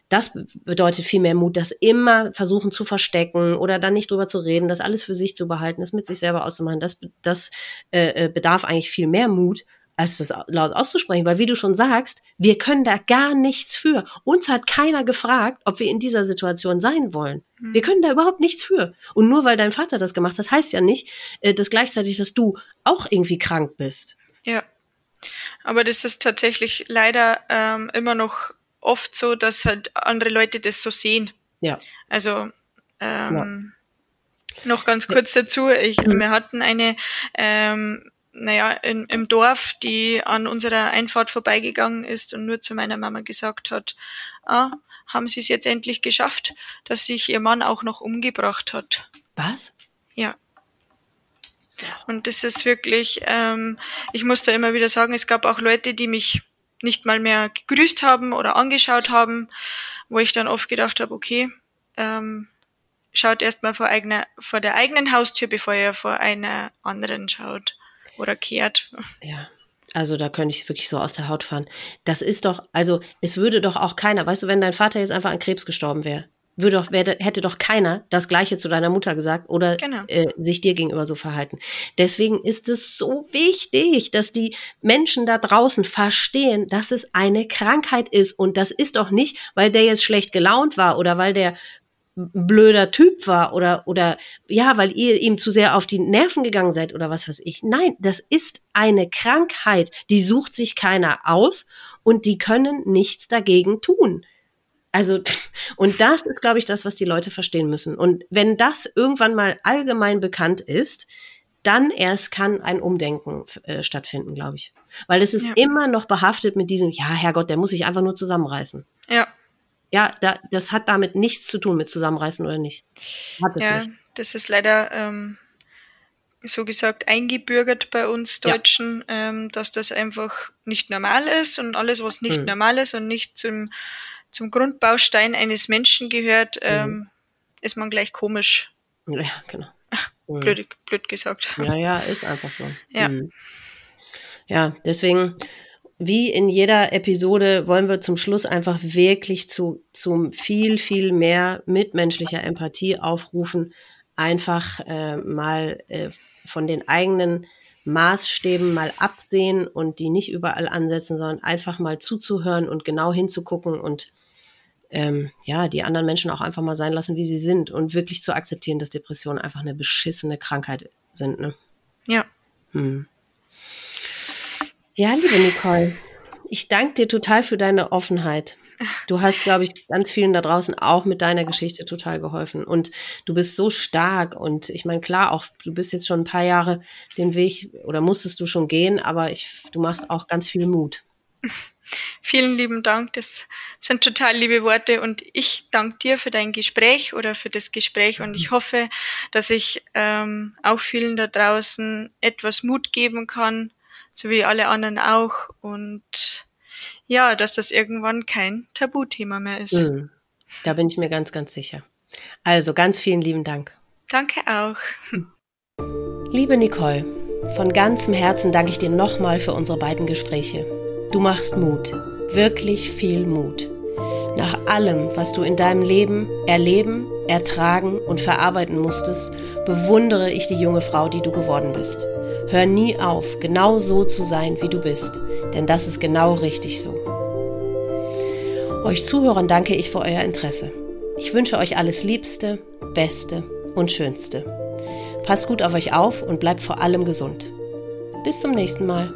Das bedeutet viel mehr Mut, das immer versuchen zu verstecken oder dann nicht drüber zu reden, das alles für sich zu behalten, das mit sich selber auszumachen. Das, das äh, äh bedarf eigentlich viel mehr Mut, als das laut auszusprechen, weil wie du schon sagst, wir können da gar nichts für. Uns hat keiner gefragt, ob wir in dieser Situation sein wollen. Mhm. Wir können da überhaupt nichts für. Und nur weil dein Vater das gemacht hat, heißt ja nicht, äh, dass gleichzeitig, dass du auch irgendwie krank bist. Ja. Aber das ist tatsächlich leider ähm, immer noch oft so, dass halt andere Leute das so sehen. Ja. Also ähm, ja. noch ganz kurz dazu. Ich, mhm. Wir hatten eine ähm, naja, in, im Dorf, die an unserer Einfahrt vorbeigegangen ist und nur zu meiner Mama gesagt hat, ah, haben sie es jetzt endlich geschafft, dass sich ihr Mann auch noch umgebracht hat. Was? Ja. Und das ist wirklich, ähm, ich muss da immer wieder sagen, es gab auch Leute, die mich nicht mal mehr gegrüßt haben oder angeschaut haben, wo ich dann oft gedacht habe, okay, ähm, schaut erstmal vor, eigener, vor der eigenen Haustür, bevor ihr vor einer anderen schaut oder kehrt. Ja. Also da könnte ich wirklich so aus der Haut fahren. Das ist doch, also es würde doch auch keiner, weißt du, wenn dein Vater jetzt einfach an Krebs gestorben wäre, würde doch, wär, hätte doch keiner das Gleiche zu deiner Mutter gesagt oder genau. äh, sich dir gegenüber so verhalten. Deswegen ist es so wichtig, dass die Menschen da draußen verstehen, dass es eine Krankheit ist. Und das ist doch nicht, weil der jetzt schlecht gelaunt war oder weil der blöder Typ war oder, oder ja, weil ihr ihm zu sehr auf die Nerven gegangen seid oder was weiß ich. Nein, das ist eine Krankheit, die sucht sich keiner aus und die können nichts dagegen tun. Also, und das ist, glaube ich, das, was die Leute verstehen müssen. Und wenn das irgendwann mal allgemein bekannt ist, dann erst kann ein Umdenken äh, stattfinden, glaube ich. Weil es ist ja. immer noch behaftet mit diesem, ja, Herrgott, der muss sich einfach nur zusammenreißen. Ja, ja, da, das hat damit nichts zu tun mit Zusammenreißen oder nicht. Ja, nicht. das ist leider ähm, so gesagt eingebürgert bei uns Deutschen, ja. ähm, dass das einfach nicht normal ist und alles, was nicht hm. normal ist und nicht zum, zum Grundbaustein eines Menschen gehört, hm. ähm, hm. ist man gleich komisch. Ja, genau. Hm. Blöd, blöd gesagt. Ja, ja, ist einfach so. Ja. Hm. Ja, deswegen wie in jeder Episode wollen wir zum Schluss einfach wirklich zu, zum viel, viel mehr mitmenschlicher Empathie aufrufen, einfach äh, mal äh, von den eigenen Maßstäben mal absehen und die nicht überall ansetzen, sondern einfach mal zuzuhören und genau hinzugucken und ähm, ja, die anderen Menschen auch einfach mal sein lassen, wie sie sind und wirklich zu akzeptieren, dass Depressionen einfach eine beschissene Krankheit sind. Ne? Ja. Hm. Ja, liebe Nicole, ich danke dir total für deine Offenheit. Du hast, glaube ich, ganz vielen da draußen auch mit deiner Geschichte total geholfen. Und du bist so stark. Und ich meine, klar, auch du bist jetzt schon ein paar Jahre den Weg oder musstest du schon gehen, aber ich, du machst auch ganz viel Mut. Vielen lieben Dank. Das sind total liebe Worte. Und ich danke dir für dein Gespräch oder für das Gespräch. Und ich hoffe, dass ich ähm, auch vielen da draußen etwas Mut geben kann, so wie alle anderen auch. Und ja, dass das irgendwann kein Tabuthema mehr ist. Mhm. Da bin ich mir ganz, ganz sicher. Also ganz vielen lieben Dank. Danke auch. Liebe Nicole, von ganzem Herzen danke ich dir nochmal für unsere beiden Gespräche. Du machst Mut, wirklich viel Mut. Nach allem, was du in deinem Leben erleben, ertragen und verarbeiten musstest, bewundere ich die junge Frau, die du geworden bist. Hör nie auf, genau so zu sein, wie du bist, denn das ist genau richtig so. Euch Zuhörern danke ich für euer Interesse. Ich wünsche euch alles Liebste, Beste und Schönste. Passt gut auf euch auf und bleibt vor allem gesund. Bis zum nächsten Mal.